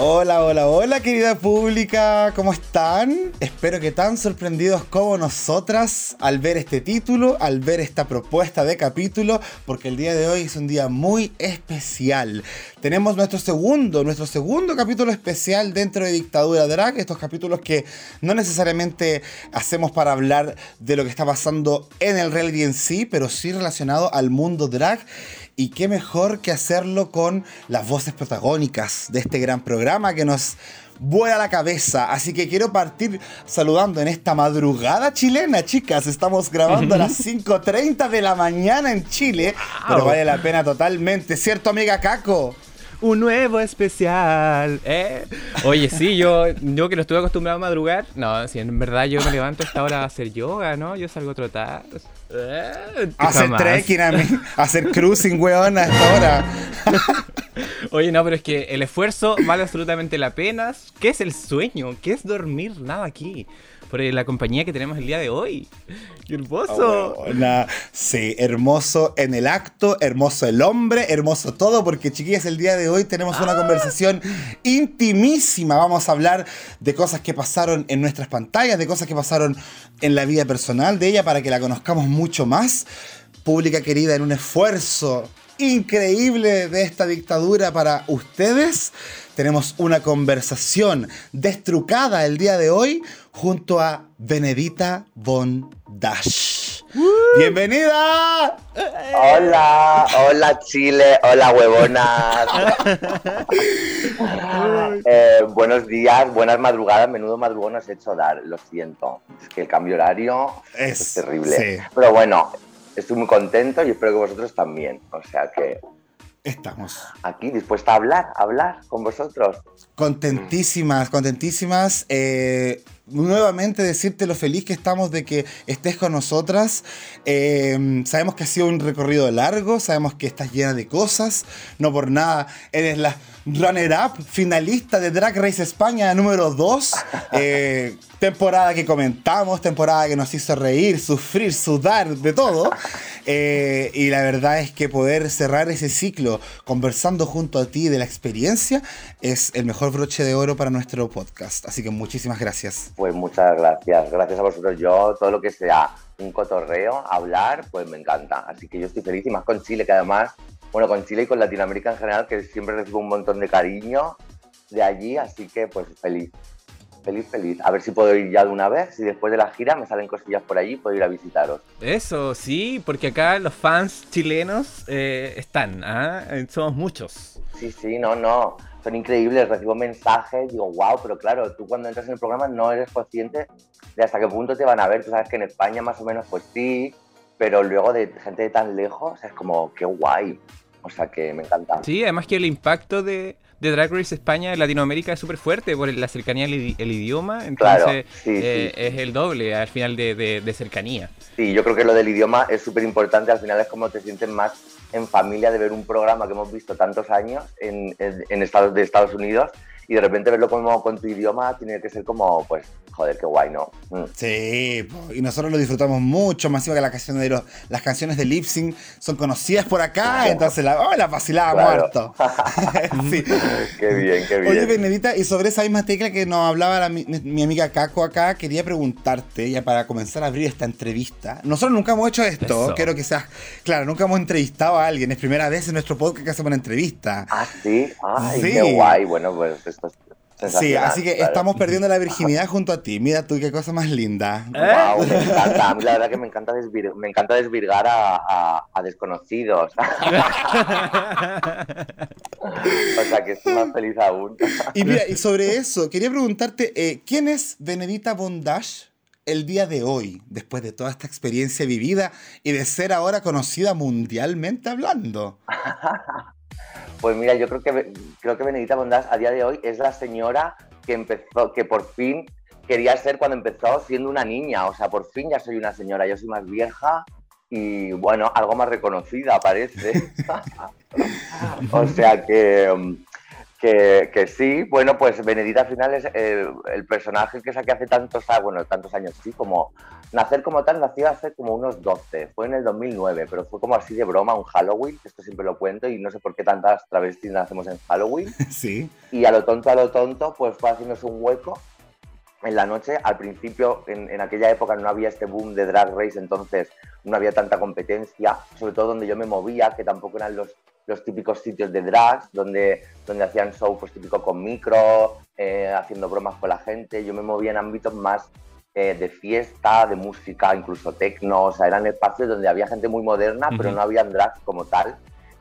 Hola, hola, hola querida pública, ¿cómo están? Espero que tan sorprendidos como nosotras al ver este título, al ver esta propuesta de capítulo, porque el día de hoy es un día muy especial. Tenemos nuestro segundo, nuestro segundo capítulo especial dentro de Dictadura Drag, estos capítulos que no necesariamente hacemos para hablar de lo que está pasando en el reality en sí, pero sí relacionado al mundo drag y qué mejor que hacerlo con las voces protagónicas de este gran programa que nos vuela la cabeza. Así que quiero partir saludando en esta madrugada chilena, chicas. Estamos grabando a las 5.30 de la mañana en Chile, pero vale la pena totalmente, ¿cierto, amiga Caco? un nuevo especial. ¿eh? Oye, sí, yo, yo que no estuve acostumbrado a madrugar. No, si en verdad yo me levanto a esta hora a hacer yoga, ¿no? Yo salgo a trotar. Eh, hacer trekking a mí, hacer cruising, weón, a esta hora. Oye, no, pero es que el esfuerzo vale absolutamente la pena. ¿Qué es el sueño? ¿Qué es dormir? Nada aquí por la compañía que tenemos el día de hoy. ¡Qué hermoso! sí, hermoso en el acto, hermoso el hombre, hermoso todo, porque chiquillas, el día de hoy tenemos una ah. conversación intimísima. Vamos a hablar de cosas que pasaron en nuestras pantallas, de cosas que pasaron en la vida personal de ella para que la conozcamos mucho más. Pública querida, en un esfuerzo increíble de esta dictadura para ustedes, tenemos una conversación destrucada el día de hoy junto a Benedita Von Dash. ¡Bienvenida! Hola, hola Chile, hola huevonas. Eh, buenos días, buenas madrugadas, menudo madrugón has hecho dar, lo siento. Es que el cambio horario es, terrible. Pero bueno, estoy muy contento y espero que vosotros también. O sea que Estamos. Aquí dispuesta a hablar, a hablar con vosotros. Contentísimas, contentísimas. Eh, nuevamente decirte lo feliz que estamos de que estés con nosotras. Eh, sabemos que ha sido un recorrido largo, sabemos que estás llena de cosas. No por nada, eres la runner-up, finalista de Drag Race España número 2. Eh, temporada que comentamos, temporada que nos hizo reír, sufrir, sudar, de todo. Eh, y la verdad es que poder cerrar ese ciclo conversando junto a ti de la experiencia es el mejor broche de oro para nuestro podcast. Así que muchísimas gracias. Pues muchas gracias. Gracias a vosotros. Yo, todo lo que sea un cotorreo, hablar, pues me encanta. Así que yo estoy feliz y más con Chile, que además, bueno, con Chile y con Latinoamérica en general, que siempre recibo un montón de cariño de allí. Así que pues feliz feliz, feliz. A ver si puedo ir ya de una vez. Si después de la gira me salen cosillas por allí, puedo ir a visitaros. Eso, sí, porque acá los fans chilenos eh, están, ¿ah? somos muchos. Sí, sí, no, no. Son increíbles, recibo mensajes, digo, wow, pero claro, tú cuando entras en el programa no eres consciente de hasta qué punto te van a ver. Tú sabes que en España más o menos pues sí, pero luego de gente de tan lejos es como, qué guay. O sea que me encanta. Sí, además que el impacto de, de Drag Race España en Latinoamérica es súper fuerte por la cercanía al idioma, entonces eh, es el doble al final de, cercanía. Sí, yo creo que lo del idioma es súper importante, al final es como te sientes más en familia de ver un programa que hemos visto tantos años en, en Estados, de Estados Unidos y de repente verlo como con tu idioma tiene que ser como, pues, joder, qué guay, ¿no? Mm. Sí, y nosotros lo disfrutamos mucho, más que las canciones de, los, las canciones de lip sync son conocidas por acá, entonces la, oh, la vacilaba muerto. sí. Qué bien, qué bien. Oye, Benedita, y sobre esa misma tecla que nos hablaba mi, amiga Caco acá, quería preguntarte, ya para comenzar a abrir esta entrevista. Nosotros nunca hemos hecho esto, quiero que seas, claro, nunca hemos entrevistado a alguien, es primera vez en nuestro podcast que hacemos una entrevista. Ah, sí, ay, qué guay, bueno, pues Sí, así que estamos perdiendo la virginidad junto a ti. Mira tú qué cosa más linda. Wow, me encanta. A mí la verdad que me encanta, me encanta desvirgar a, desconocidos. o sea que estoy más feliz aún. y mira, y sobre eso, quería preguntarte, eh, ¿quién es Benedita Bondage el día de hoy, después de toda esta experiencia vivida y de ser ahora conocida mundialmente hablando? Pues mira, yo creo que creo que Benedita Bondás a día de hoy es la señora que empezó, que por fin quería ser cuando empezó siendo una niña. O sea, por fin ya soy una señora, yo soy más vieja y bueno, algo más reconocida parece. o sea que, que, que, sí, bueno, pues Benedita al final es el, el personaje que saqué hace tantos años, bueno, tantos años, sí, como nacer como tal nació hace como unos 12, fue en el 2009, pero fue como así de broma, un Halloween, esto siempre lo cuento y no sé por qué tantas travestis nacemos en Halloween. Sí. Y a lo tonto, a lo tonto, pues fue haciéndose un hueco en la noche. Al principio, en, en, aquella época no había este boom de drag race, entonces no había tanta competencia, sobre todo donde yo me movía, que tampoco eran los, los típicos sitios de drags, donde, donde hacían show pues típico con micro, eh, haciendo bromas con la gente. Yo me movía en ámbitos más eh, de fiesta, de música, incluso techno, o sea, eran espacios donde había gente muy moderna, uh -huh. pero no habían drags como tal.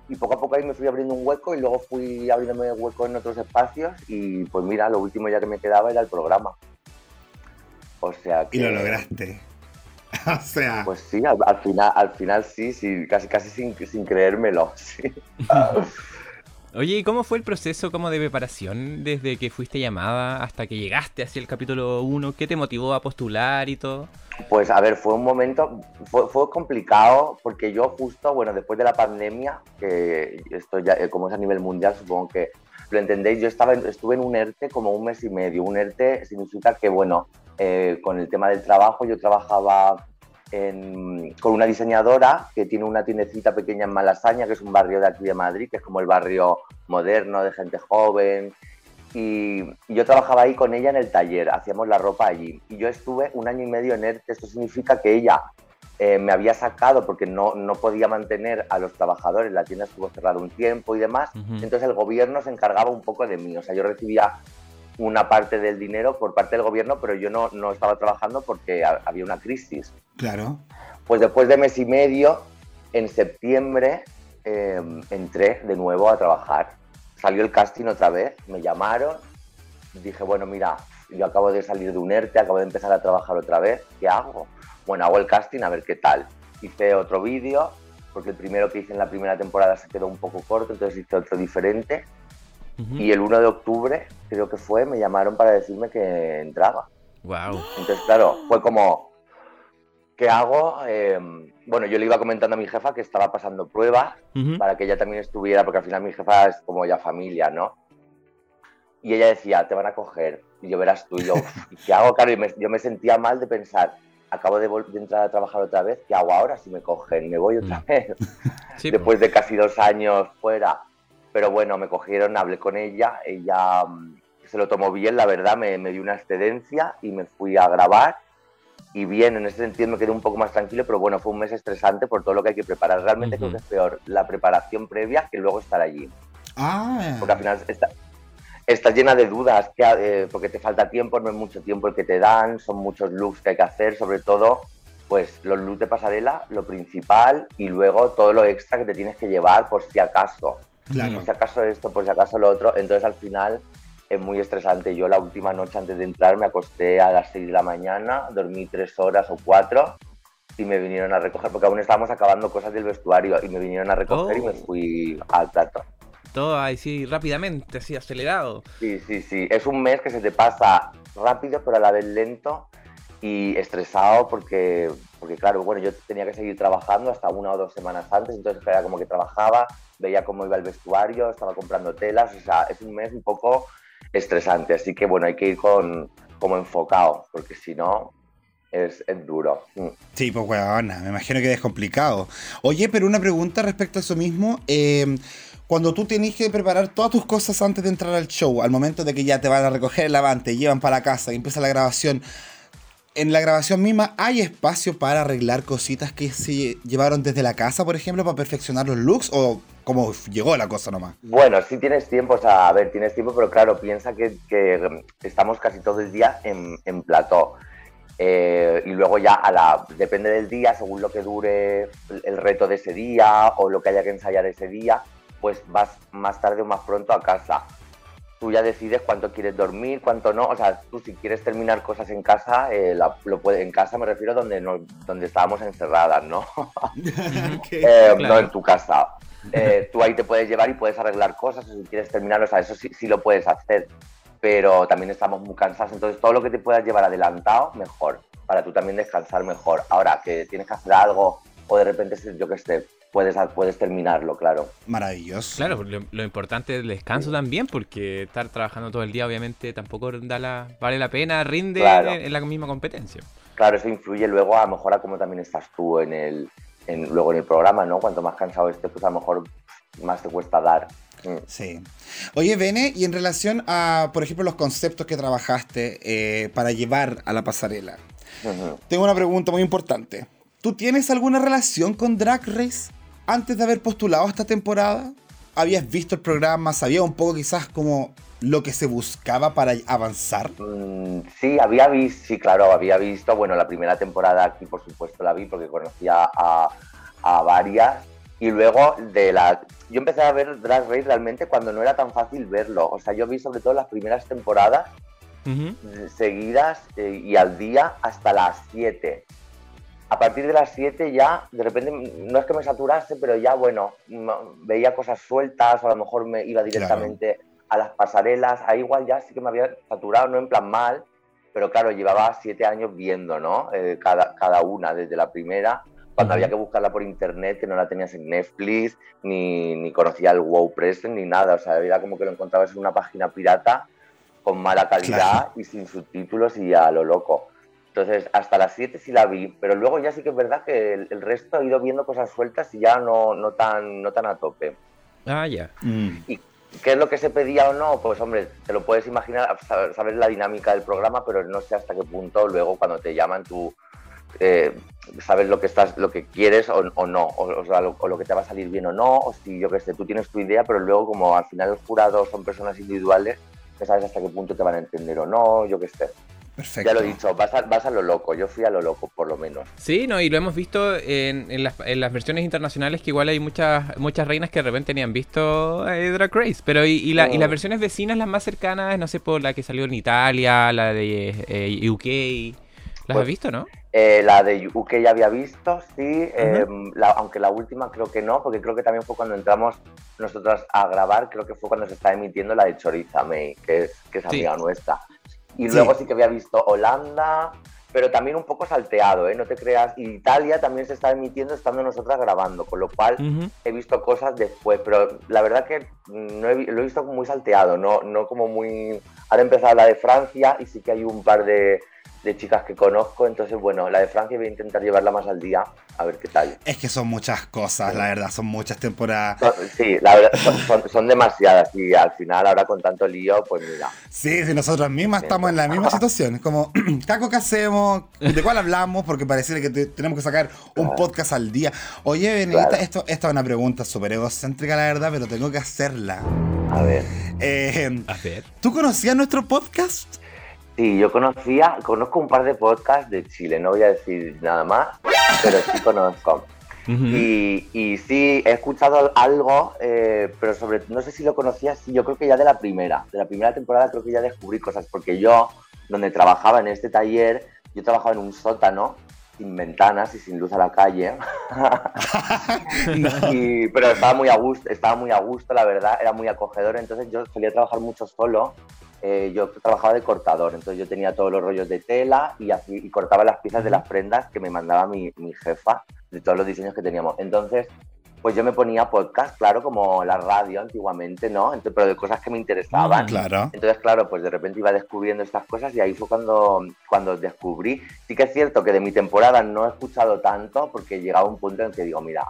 Y poco a poco ahí me fui abriendo un hueco y luego fui abriéndome hueco en otros espacios y pues mira, lo último ya que me quedaba era el programa. O sea que... Y lo lograste. o sea... Pues sí, al, al, final, al final sí, sí, casi, casi sin, sin creérmelo. Sí. Oye, ¿y cómo fue el proceso como de preparación desde que fuiste llamada hasta que llegaste hacia el capítulo 1? ¿Qué te motivó a postular y todo? Pues a ver, fue un momento, fue, fue, complicado porque yo justo, bueno, después de la pandemia, que esto ya, eh, como es a nivel mundial, supongo que lo entendéis, yo estaba, estuve en un ERTE como un mes y medio. Un ERTE significa que, bueno, eh, con el tema del trabajo, yo trabajaba en, con una diseñadora que tiene una tiendecita pequeña en Malasaña, que es un barrio de aquí de Madrid, que es como el barrio moderno de gente joven. Y, y yo trabajaba ahí con ella en el taller, hacíamos la ropa allí. Y yo estuve un año y medio en ERTE, esto significa que ella eh, me había sacado porque no, no podía mantener a los trabajadores, la tienda estuvo cerrada un tiempo y demás, uh -huh. entonces el gobierno se encargaba un poco de mí, o sea, yo recibía una parte del dinero por parte del gobierno, pero yo no, no estaba trabajando porque había una crisis. Claro. Pues después de mes y medio, en septiembre, eh, entré de nuevo a trabajar. Salió el casting otra vez, me llamaron, dije, bueno, mira, yo acabo de salir de un ERTE, acabo de empezar a trabajar otra vez, ¿qué hago? Bueno, hago el casting a ver qué tal. Hice otro vídeo, porque el primero que hice en la primera temporada se quedó un poco corto, entonces hice otro diferente. Uh -huh. Y el 1 de octubre, creo que fue, me llamaron para decirme que entraba. Wow. Entonces, claro, fue como, ¿qué hago? Eh, bueno, yo le iba comentando a mi jefa que estaba pasando pruebas uh -huh. para que ella también estuviera, porque al final mi jefa es como ya familia, ¿no? Y ella decía, te van a coger. Y yo verás tú, y yo, ¿qué hago? Claro, y me, yo me sentía mal de pensar, acabo de, de, entrar a trabajar otra vez, ¿qué hago ahora si me cogen? ¿Me voy otra vez? Sí, Después de casi dos años fuera. Pero bueno, me cogieron, hablé con ella, ella um, se lo tomó bien, la verdad, me, me, dio una excedencia y me fui a grabar. Y bien, en ese sentido me quedé un poco más tranquilo, pero bueno, fue un mes estresante por todo lo que hay que preparar. Realmente uh -huh. creo que es peor la preparación previa que luego estar allí. Ah. Porque al final está, estás llena de dudas, que, eh, porque te falta tiempo, no es mucho tiempo el que te dan, son muchos looks que hay que hacer, sobre todo pues los looks de pasarela, lo principal, y luego todo lo extra que te tienes que llevar por si acaso. Claro. Por si acaso esto, por si acaso lo otro. Entonces al final es muy estresante. Yo la última noche antes de entrar me acosté a las 6 de la mañana, dormí tres horas o cuatro y me vinieron a recoger, porque aún estábamos acabando cosas del vestuario y me vinieron a recoger oh. y me oh. fui al plato todo así rápidamente, así acelerado. Sí, sí, sí. Es un mes que se te pasa rápido, pero a la vez lento y estresado porque, porque claro, bueno, yo tenía que seguir trabajando hasta una o dos semanas antes, entonces era como que trabajaba, veía cómo iba el vestuario, estaba comprando telas, o sea, es un mes un poco estresante, así que bueno, hay que ir con como enfocado, porque si no, es, es, duro. Mm. Sí, pues weona, me imagino que es complicado. Oye, pero una pregunta respecto a eso mismo. Eh, cuando tú tienes que preparar todas tus cosas antes de entrar al show, al momento de que ya te van a recoger el avante, llevan para la casa y empieza la grabación, en la grabación misma hay espacio para arreglar cositas que se llevaron desde la casa, por ejemplo, para perfeccionar los looks o cómo llegó la cosa nomás? Bueno, sí tienes tiempo, o sea, a ver, tienes tiempo, pero claro, piensa que, que estamos casi todo el día en, en plató. Eh, y luego ya a la depende del día, según lo que dure el reto de ese día o lo que haya que ensayar ese día, pues vas más tarde o más pronto a casa. Tú ya decides cuánto quieres dormir, cuánto no. O sea, tú si quieres terminar cosas en casa, eh, la, lo puede, en casa me refiero donde, no, donde estábamos encerradas, ¿no? okay, eh, claro. No en tu casa. Eh, tú ahí te puedes llevar y puedes arreglar cosas, o si quieres terminar, o sea, eso sí, sí lo puedes hacer. Pero también estamos muy cansados, entonces todo lo que te puedas llevar adelantado, mejor, para tú también descansar mejor. Ahora que tienes que hacer algo o de repente, yo que sé, puedes, puedes terminarlo, claro. Maravilloso. Claro, lo, lo importante es el descanso también, porque estar trabajando todo el día obviamente tampoco da la, vale la pena, rinde en, la misma competencia. Claro, eso influye luego a lo mejor a cómo también estás tú en el, en, luego en el programa, ¿no? Cuanto más cansado estés, pues a lo mejor más te cuesta dar. Mm. Sí. Oye, Bene, y en relación a, por ejemplo, los conceptos que trabajaste eh, para llevar a la pasarela, tengo una pregunta muy importante. ¿Tú tienes alguna relación con Drag Race antes de haber postulado esta temporada? ¿Habías visto el programa? ¿Sabías un poco quizás como lo que se buscaba para avanzar? Mm, sí, había visto, sí, claro, había visto, bueno, la primera temporada aquí por supuesto la vi porque conocía a, a varias y luego de la... Yo empecé a ver Drag Race realmente cuando no era tan fácil verlo. O sea, yo vi sobre todo las primeras temporadas seguidas eh, y al día hasta las 7 a partir de las 7 ya, de repente, no es que me saturase, pero ya, bueno, veía cosas sueltas, o a lo mejor me iba directamente a las pasarelas, ahí igual ya sí que me había saturado, no en plan mal, pero claro, llevaba 7 años viendo, ¿no? Eh, cada, cada una, desde la primera, cuando había que buscarla por internet, que no la tenías en Netflix, ni, ni conocía el WoW Present, ni nada, o sea, era como que lo encontrabas en una página pirata con mala calidad y sin subtítulos y a lo loco. Entonces, hasta las 7 sí la vi, pero luego ya sí que es verdad que el, resto ha ido viendo cosas sueltas y ya no, no, tan, no tan a tope. Ah, ya. Mm. ¿Y qué es lo que se pedía o no? Pues hombre, te lo puedes imaginar, sabes la dinámica del programa, pero no sé hasta qué punto luego cuando te llaman tú eh, sabes lo que estás, lo que quieres o, no, o, sea, lo, o, lo, que te va a salir bien o no, o si yo qué sé, tú tienes tu idea, pero luego como al final los jurados son personas individuales, no sabes hasta qué punto te van a entender o no, yo qué sé. Perfecto. Ya lo he dicho, vas a, lo loco. Yo fui a lo loco, por lo menos. Sí, no, y lo hemos visto en, las, versiones internacionales que igual hay muchas muchas reinas que de repente ni han visto eh, Drag Race. Pero y, las mm. versiones vecinas, las más cercanas, no sé, por la que salió en Italia, la de eh, UK. ¿Las has pues, visto, no? Eh, la de UK ya había visto, sí. Em, aunque la última creo que no, porque creo que también fue cuando entramos nosotros a grabar, creo que fue cuando se está emitiendo la de Choriza May, que es, que es amiga nuestra. Y luego sí que había visto Holanda, pero también un poco salteado, ¿eh? No te creas. Y Italia también se está emitiendo estando nosotras grabando, con lo cual he visto cosas después, pero la verdad que no lo he visto muy salteado, no, no como muy... Ahora empezado la de Francia y sí que hay un par de, de chicas que conozco, entonces bueno, la de Francia voy a intentar llevarla más al día, a ver qué tal. Es que son muchas cosas, la verdad, son muchas temporadas. sí, la verdad, son, demasiadas y al final ahora con tanto lío, pues mira. Sí, si nosotros mismas estamos en la misma situación, como, ¿caco qué hacemos? ¿De cuál hablamos? Porque parece que tenemos que sacar un podcast al día. Oye, Benedita, esto, esta es una pregunta súper egocéntrica, la verdad, pero tengo que hacerla. A ver. Eh, a ver. ¿Tú conocías nuestro podcast? Sí, yo conocía, conozco un par de podcasts de Chile, no voy a decir nada más, pero sí conozco. y, y, sí, he escuchado algo, eh, pero sobre no sé si lo conocía, sí, yo creo que ya de la primera, de la primera temporada creo que ya descubrí cosas, porque yo, donde trabajaba en este taller, yo trabajaba en un sótano, sin ventanas y sin luz a la calle. pero estaba muy a gusto, estaba muy a gusto, la verdad, era muy acogedor, entonces yo solía trabajar mucho solo eh, yo trabajaba de cortador, entonces yo tenía todos los rollos de tela y, así, y cortaba las piezas de las prendas que me mandaba mi, mi, jefa de todos los diseños que teníamos. Entonces, pues yo me ponía podcast, claro, como la radio antiguamente, ¿no? Entonces, pero de cosas que me interesaban. Mm, claro. Entonces, claro, pues de repente iba descubriendo estas cosas y ahí fue cuando, cuando descubrí. Sí que es cierto que de mi temporada no he escuchado tanto porque llegaba un punto en que digo, mira,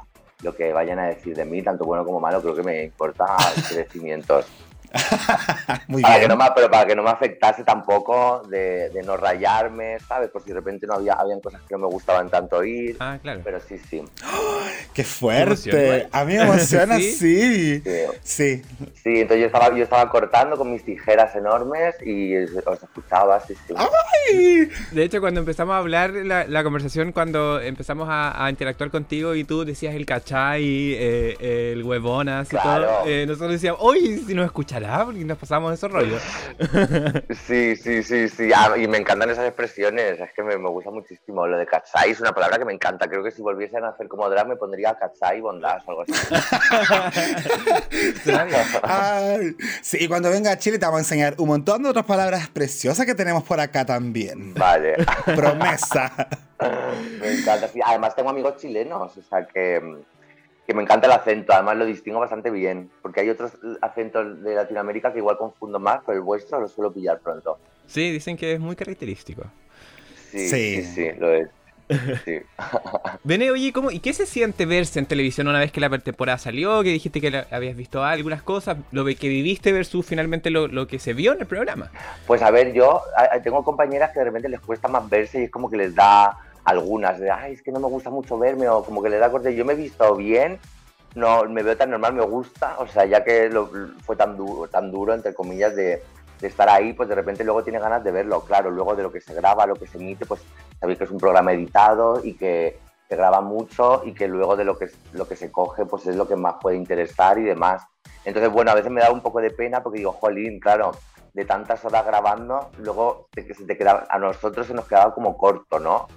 lo que vayan a decir de mí, tanto bueno como malo, creo que me importa crecimientos. Muy para bien. Que no me, pero para que no me afectase tampoco de, de, no rayarme, ¿sabes? Por si de repente no había habían cosas que no me gustaban tanto oír. Ah, claro. Pero sí, sí. ¡Qué fuerte! A mí me emociona, ¿Sí? sí. Sí. entonces yo estaba, yo estaba cortando con mis tijeras enormes y os escuchaba, sí, sí. ¡Ay! De hecho, cuando empezamos a hablar, la, la conversación, cuando empezamos a, a, interactuar contigo y tú decías el cachai, eh, el huevonas y todo, eh, nosotros decíamos, oye, si nos escuchará, porque nos pasamos esos rollos. Sí, sí, sí, sí. Ah, y me encantan esas expresiones, es que me, me, gusta muchísimo. Lo de cachai es una palabra que me encanta. Creo que si volviesen a hacer como drag me pondría cachai bondad o algo así. Ay, sí, cuando venga a Chile te vamos a enseñar un montón de otras palabras preciosas que tenemos por acá también. Vale. Promesa. me encanta. Sí, además tengo amigos chilenos, o sea que, que me encanta el acento. Además lo distingo bastante bien, porque hay otros acentos de Latinoamérica que igual confundo más, pero el vuestro lo suelo pillar pronto. Sí, dicen que es muy característico. Sí, sí, sí, lo es. Sí. Bene, oye, ¿cómo, ¿y qué se siente verse en televisión una vez que la temporada salió? Que dijiste que habías visto algunas cosas, lo que viviste versus finalmente lo, lo, que se vio en el programa. Pues a ver, yo tengo compañeras que de repente les cuesta más verse y es como que les da algunas, de, ay, es que no me gusta mucho verme o como que les da corte. Yo me he visto bien, no me veo tan normal, me gusta, o sea, ya que lo, fue tan duro, tan duro, entre comillas, de de estar ahí, pues de repente luego tiene ganas de verlo. Claro, luego de lo que se graba, lo que se emite, pues sabéis que es un programa editado y que se graba mucho y que luego de lo que, lo que se coge, pues es lo que más puede interesar y demás. Entonces, bueno, a veces me da un poco de pena porque digo, jolín, claro, de tantas horas grabando, luego se te queda, a nosotros se nos quedaba como corto, ¿no?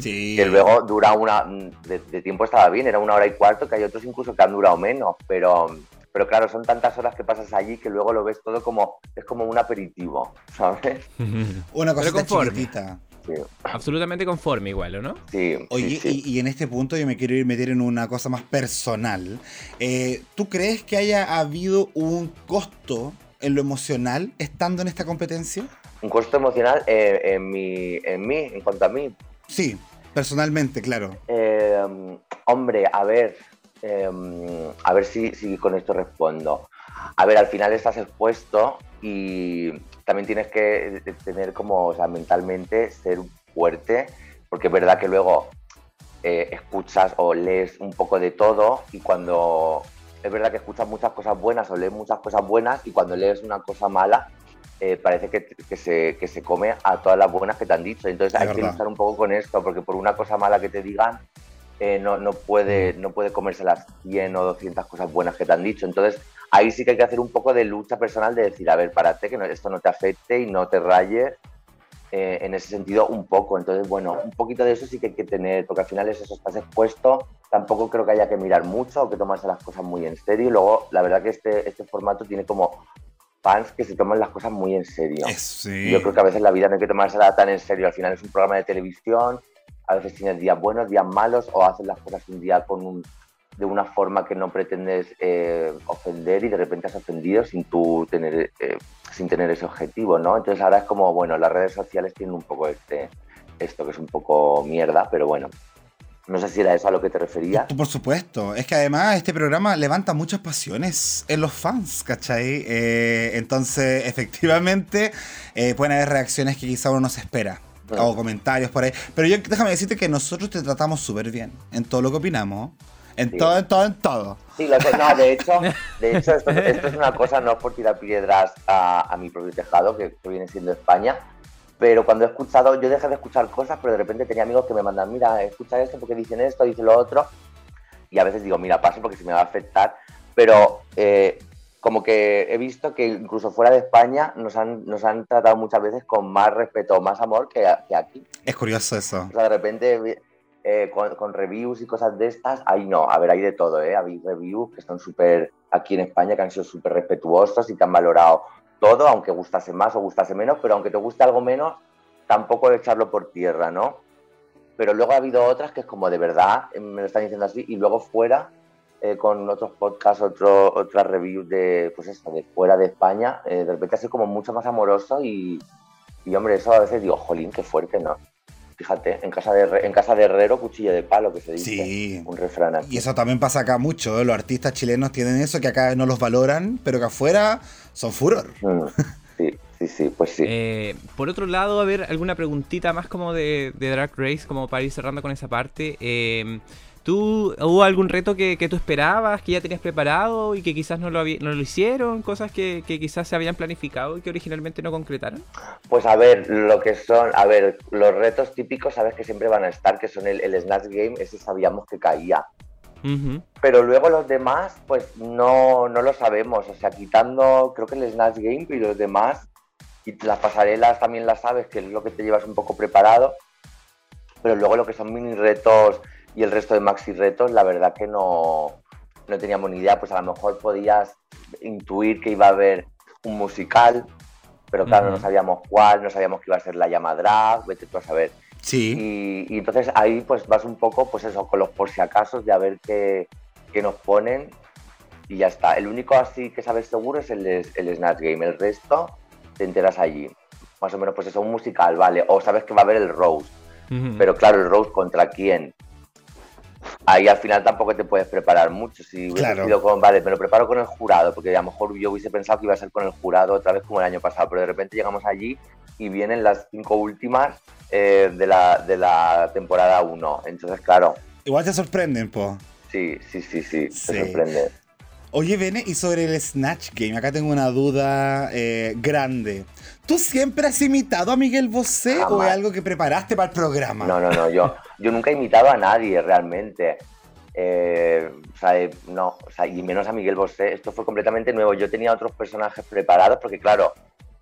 Sí. Que luego dura una, de, de, tiempo estaba bien, era una hora y cuarto, que hay otros incluso que han durado menos, pero, pero claro, son tantas horas que pasas allí que luego lo ves todo como, es como un aperitivo, ¿sabes? Una cosa chiquitita. Sí. Absolutamente conforme igual, ¿o no? Sí. Oye, Y, en este punto yo me quiero ir meter en una cosa más personal. Eh, ¿Tú crees que haya habido un costo en lo emocional estando en esta competencia? Un costo emocional eh, en, mi, en mí, en cuanto a mí. Sí, personalmente, claro. Eh, hombre, a ver, Em, a ver si, si, con esto respondo. A ver, al final estás expuesto y también tienes que tener como, o sea, mentalmente ser fuerte, porque es verdad que luego eh, escuchas o lees un poco de todo y cuando es verdad que escuchas muchas cosas buenas o lees muchas cosas buenas y cuando lees una cosa mala eh, parece que, que, se, que, se, come a todas las buenas que te han dicho. Entonces hay que luchar un poco con esto, porque por una cosa mala que te digan, eh, no, no, puede, no puede comerse las 100 o 200 cosas buenas que te han dicho. Entonces, ahí sí que hay que hacer un poco de lucha personal de decir, a ver, párate, que esto no te afecte y no te raye eh, en ese sentido un poco. Entonces, bueno, un poquito de eso sí que hay que tener, porque al final es eso, estás expuesto. Tampoco creo que haya que mirar mucho o que tomarse las cosas muy en serio. Y luego, la verdad que este, este formato tiene como fans que se toman las cosas muy en serio. Yo creo que a veces la vida no hay que tomársela tan en serio. Al final es un programa de televisión a veces tienes días buenos, días malos, o haces las cosas un día con un, de una forma que no pretendes eh, ofender y de repente has ofendido sin tú tener, eh, sin tener ese objetivo, ¿no? Entonces ahora es como, bueno, las redes sociales tienen un poco este, esto que es un poco mierda, pero bueno, no sé si era eso a lo que te referías. Por supuesto. Es que además este programa levanta muchas pasiones en los fans, ¿cachai? Eh, entonces, efectivamente, pueden haber reacciones que quizá uno no se espera o comentarios por ahí. Pero yo déjame decirte que nosotros te tratamos súper bien en todo lo que opinamos. En todo, en todo, en todo. Sí, lo no, de hecho, de hecho esto, es una cosa, no por tirar piedras a, mi propio tejado, que, viene siendo España, pero cuando he escuchado, yo dejé de escuchar cosas, pero de repente tenía amigos que me mandan, mira, escucha esto porque dicen esto, dicen lo otro, y a veces digo, mira, paso porque se me va a afectar, pero eh, como que he visto que incluso fuera de España nos han, nos han tratado muchas veces con más respeto, más amor que, aquí. Es curioso eso. O sea, de repente eh, con, reviews y cosas de estas, ahí no, a ver, hay de todo, ¿eh? Hay reviews que están súper, aquí en España, que han sido súper respetuosos y que han valorado todo, aunque gustase más o gustase menos, pero aunque te guste algo menos, tampoco echarlo por tierra, ¿no? Pero luego ha habido otras que es como de verdad, me lo están diciendo así, y luego fuera eh, con otros podcasts, otro, otras reviews de, pues eso, de fuera de España, eh, de repente sido como mucho más amoroso y, y, hombre, eso a veces digo, jolín, qué fuerte, ¿no? Fíjate, en casa de, en casa de herrero, cuchillo de palo, que se dice. Sí. Un refrán Y eso también pasa acá mucho, ¿eh? los artistas chilenos tienen eso, que acá no los valoran, pero que afuera son furor. Mm, sí. Sí, sí, pues sí. por otro lado, a ver, alguna preguntita más como de, de Drag Race, como para ir cerrando con esa parte. Eh, ¿Tú, ¿Hubo algún reto que, tú esperabas, que ya tenías preparado y que quizás no lo, no lo hicieron? ¿Cosas que, quizás se habían planificado y que originalmente no concretaron? Pues a ver, lo que son, a ver, los retos típicos sabes que siempre van a estar, que son el, el Snatch Game, ese sabíamos que caía. Pero luego los demás, pues no, no lo sabemos. O sea, quitando, creo que el Snatch Game y los demás, y las pasarelas también las sabes, que es lo que te llevas un poco preparado. Pero luego lo que son mini retos y el resto de maxi retos, la verdad que no, no teníamos ni idea, pues a lo mejor podías intuir que iba a haber un musical, pero claro, no sabíamos cuál, no sabíamos que iba a ser la llama drag, vete tú a saber. Sí. Y, entonces ahí pues vas un poco, pues eso, con los por si acaso de a ver qué, qué nos ponen y ya está. El único así que sabes seguro es el, el Snatch Game, el resto te enteras allí. Más o menos pues eso, un musical, ¿vale? O sabes que va a haber el Rose. Pero claro, el Rose contra quién. Ahí al final tampoco te puedes preparar mucho. Si hubiese sido con, vale, me lo preparo con el jurado, porque a lo mejor yo hubiese pensado que iba a ser con el jurado otra vez como el año pasado, pero de repente llegamos allí y vienen las cinco últimas eh, de, la, de la temporada 1. Entonces, claro. Igual te sorprenden, po. Sí, sí, sí, sí, te sorprende. Oye, Bene, y sobre el Snatch Game, acá tengo una duda eh, grande. ¿Tú siempre has imitado a Miguel Bosé o es algo que preparaste para el programa? No, no, no, yo, yo nunca he imitado a nadie realmente. Eh, o sea, eh, no, o sea, y menos a Miguel Bosé. Esto fue completamente nuevo. Yo tenía otros personajes preparados porque, claro,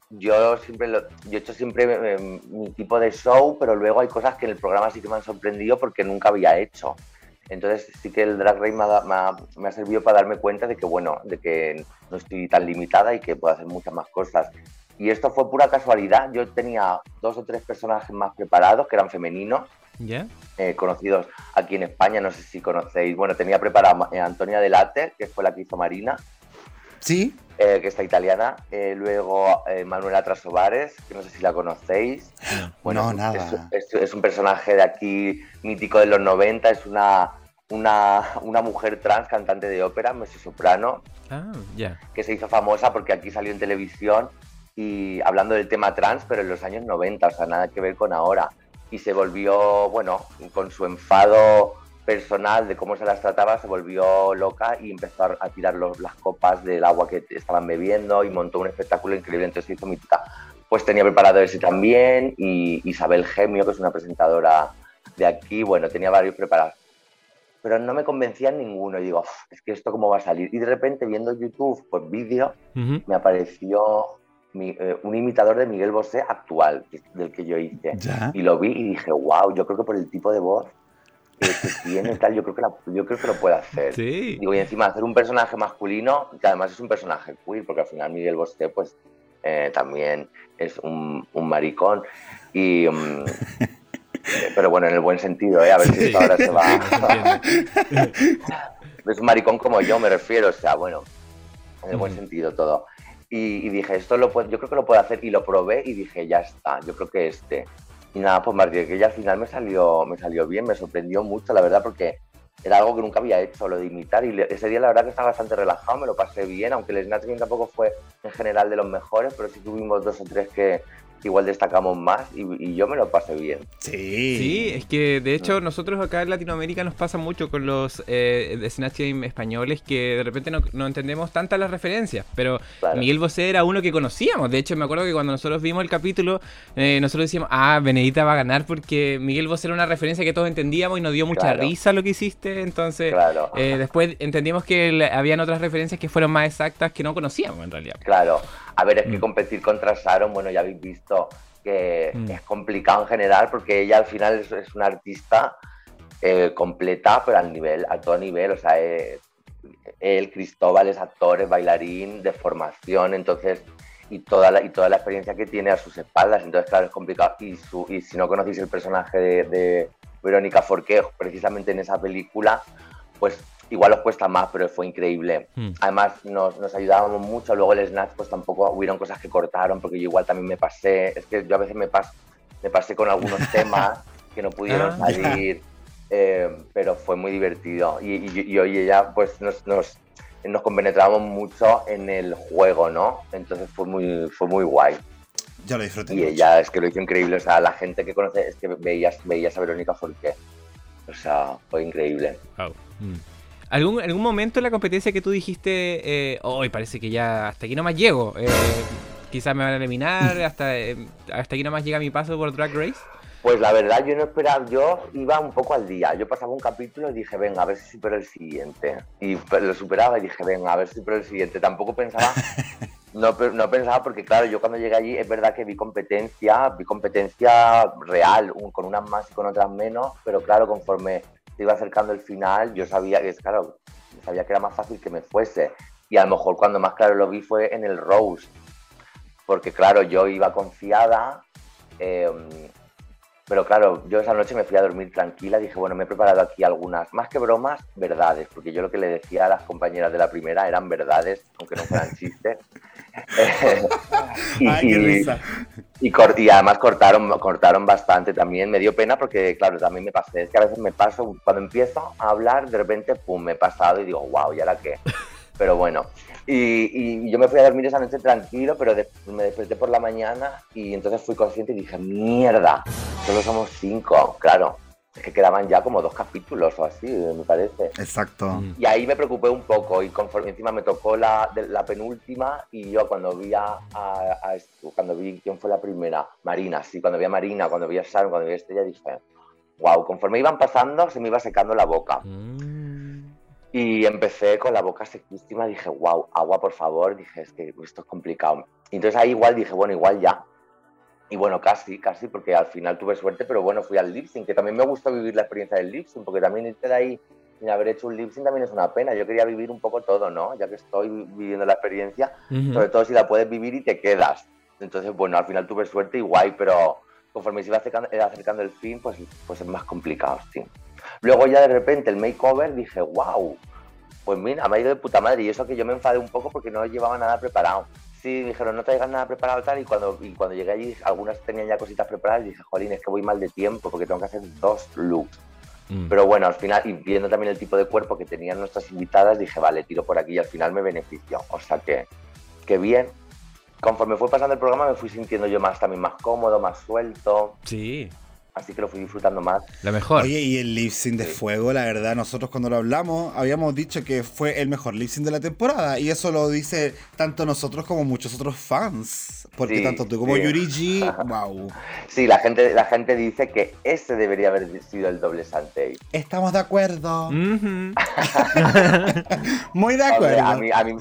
yo siempre lo, yo he hecho siempre mi tipo de show, pero luego hay cosas que en el programa sí que me han sorprendido porque nunca había hecho. Entonces sí que el Drag Race me ha, servido para darme cuenta de que, bueno, de que no estoy tan limitada y que puedo hacer muchas más cosas. Y esto fue pura casualidad. Yo tenía dos o tres personajes más preparados que eran femeninos, eh, conocidos aquí en España, no sé si conocéis. Bueno, tenía preparada a Antonia Delate, que fue la que hizo Marina. Sí. Eh, que está italiana. Eh, luego Manuela Trasovares, que no sé si la conocéis. Bueno, no, nada. Es, un personaje de aquí mítico de los 90, es una, una, mujer trans cantante de ópera, mezzo soprano, ah, que se hizo famosa porque aquí salió en televisión y hablando del tema trans, pero en los años 90, o sea, nada que ver con ahora. Y se volvió, bueno, con su enfado personal de cómo se las trataba, se volvió loca y empezó a, tirar las copas del agua que estaban bebiendo y montó un espectáculo increíble, entonces se hizo mítica. Pues tenía preparado ese también y Isabel Gemio, que es una presentadora de aquí, bueno, tenía varios preparados. Pero no me convencía ninguno y digo, es que esto cómo va a salir. Y de repente viendo YouTube, pues vídeo, me apareció eh, un imitador de Miguel Bosé actual, del que yo hice. Y lo vi y dije, wow, yo creo que por el tipo de voz que tiene tal, yo creo que, yo creo que lo puede hacer. Digo, y encima hacer un personaje masculino, que además es un personaje queer, porque al final Miguel Bosé pues eh, también es un, maricón. Y, mm, pero bueno, en el buen sentido, ¿eh? a ver si esto ahora se va. es un maricón como yo, me refiero, o sea, bueno, en el buen sentido todo. Y, dije, esto lo puedo, yo creo que lo puedo hacer. Y lo probé y dije, ya está, yo creo que este. Y nada, pues más que ya al final me salió, me salió bien, me sorprendió mucho, la verdad, porque era algo que nunca había hecho, lo de imitar. Y ese día la verdad que estaba bastante relajado, me lo pasé bien, aunque el Snatch Game tampoco fue en general de los mejores, pero sí tuvimos dos o tres que, igual destacamos más y, yo me lo pasé bien. Sí. Sí, es que de hecho nosotros acá en Latinoamérica nos pasa mucho con los eh, Snatch Game españoles que de repente no, entendemos tantas las referencias, pero Miguel Bosé era uno que conocíamos. De hecho me acuerdo que cuando nosotros vimos el capítulo, eh, nosotros decíamos, ah, Benedita va a ganar porque Miguel Bosé era una referencia que todos entendíamos y nos dio mucha risa lo que hiciste. Entonces eh, después entendimos que habían otras referencias que fueron más exactas que no conocíamos en realidad. Claro. A ver, es que mm. competir contra Sharon, bueno, ya habéis visto que mm. es complicado en general porque ella al final es, una artista eh, completa, pero al nivel, a todo nivel, o sea, eh, él, Cristóbal es actor, es bailarín de formación, entonces, y toda la, y toda la experiencia que tiene a sus espaldas, entonces, claro, es complicado. Y, su, y si no conocéis el personaje de, de Verónica Forqué, precisamente en esa película, pues igual os cuesta más, pero fue increíble. Hmm. Además, nos, nos, ayudábamos mucho. Luego el Snatch, pues tampoco hubieron cosas que cortaron, porque yo igual también me pasé. Es que yo a veces me, pas, me pasé con algunos temas que no pudieron ah, salir, eh, pero fue muy divertido. Y, y, y, ella, pues nos, nos, nos compenetrábamos mucho en el juego, ¿no? Entonces fue muy, fue muy guay. Ya lo disfruté. Y ella es que lo hizo increíble. O sea, la gente que conoce es que veías, veías a Verónica Forqué. O sea, fue increíble. Wow. ¿Algún, ¿Algún momento en la competencia que tú dijiste, hoy eh, parece que ya hasta aquí nomás llego? Eh, quizás me van a eliminar, hasta, eh, hasta aquí nomás llega mi paso por Drag Race. Pues la verdad, yo no esperaba, yo iba un poco al día. Yo pasaba un capítulo y dije, venga, a ver si supero el siguiente. Y lo superaba y dije, venga, a ver si supero el siguiente. Tampoco pensaba, no, no pensaba porque, claro, yo cuando llegué allí es verdad que vi competencia, vi competencia real, con unas más y con otras menos, pero claro, conforme se iba acercando el final, yo sabía que, claro, sabía que era más fácil que me fuese. Y a lo mejor cuando más claro lo vi fue en el Rose, porque claro, yo iba confiada, em, Pero claro, yo esa noche me fui a dormir tranquila, dije, bueno, me he preparado aquí algunas, más que bromas, verdades, porque yo lo que le decía a las compañeras de la primera eran verdades, aunque no fueran chistes. y, Ay, qué risa. Y, y, además cortaron, cortaron bastante también, me dio pena porque, claro, también me pasé, es que a veces me paso, cuando empiezo a hablar, de repente, pum, me he pasado y digo, wow, ¿y ahora qué? Pero bueno, y, yo me fui a dormir esa noche tranquilo, pero me desperté por la mañana y entonces fui consciente y dije, mierda, solo somos cinco, claro. Es que quedaban ya como dos capítulos o así, me parece. Exacto. Mm. Y ahí me preocupé un poco y conforme encima me tocó la, la penúltima y yo cuando vi a, cuando vi quién fue la primera, Marina, sí, cuando vi a Marina, cuando vi a Sharon, cuando vi a Estrella, dije, wow, conforme iban pasando se me iba secando la boca. Mm. Y empecé con la boca sequísima, dije, wow, agua por favor, dije, es que esto es complicado. Y entonces ahí igual dije, bueno, igual ya. Y bueno, casi, casi, porque al final tuve suerte, pero bueno, fui al lip sync, que también me gustó vivir la experiencia del lip sync, porque también irte de ahí sin haber hecho un lip sync también es una pena. Yo quería vivir un poco todo, ¿no? Ya que estoy viviendo la experiencia, sobre todo si la puedes vivir y te quedas. Entonces, bueno, al final tuve suerte y guay, pero conforme se iba acercando, acercando el fin, pues, pues es más complicado, sí. Luego ya de repente el makeover dije, wow, pues mira, me ha ido de puta madre. Y eso que yo me enfadé un poco porque no llevaba nada preparado. Sí, dijeron, no traigas nada preparado tal. Y cuando, y cuando llegué allí, algunas tenían ya cositas preparadas. Y dije, jolín, es que voy mal de tiempo porque tengo que hacer dos looks. Mm. Pero bueno, al final, y viendo también el tipo de cuerpo que tenían nuestras invitadas, dije, vale, tiro por aquí y al final me benefició. O sea que, que bien. Conforme fue pasando el programa me fui sintiendo yo más también más cómodo, más suelto. Sí así que lo fui disfrutando más. Lo mejor. Oye, y el lip sync de fuego, la verdad, nosotros cuando lo hablamos habíamos dicho que fue el mejor lip sync de la temporada y eso lo dice tanto nosotros como muchos otros fans, porque tanto tú como Yurigi, wow. Sí, la gente, la gente dice que ese debería haber sido el doble Santei. Estamos de acuerdo. Muy de acuerdo. a mí, a mí,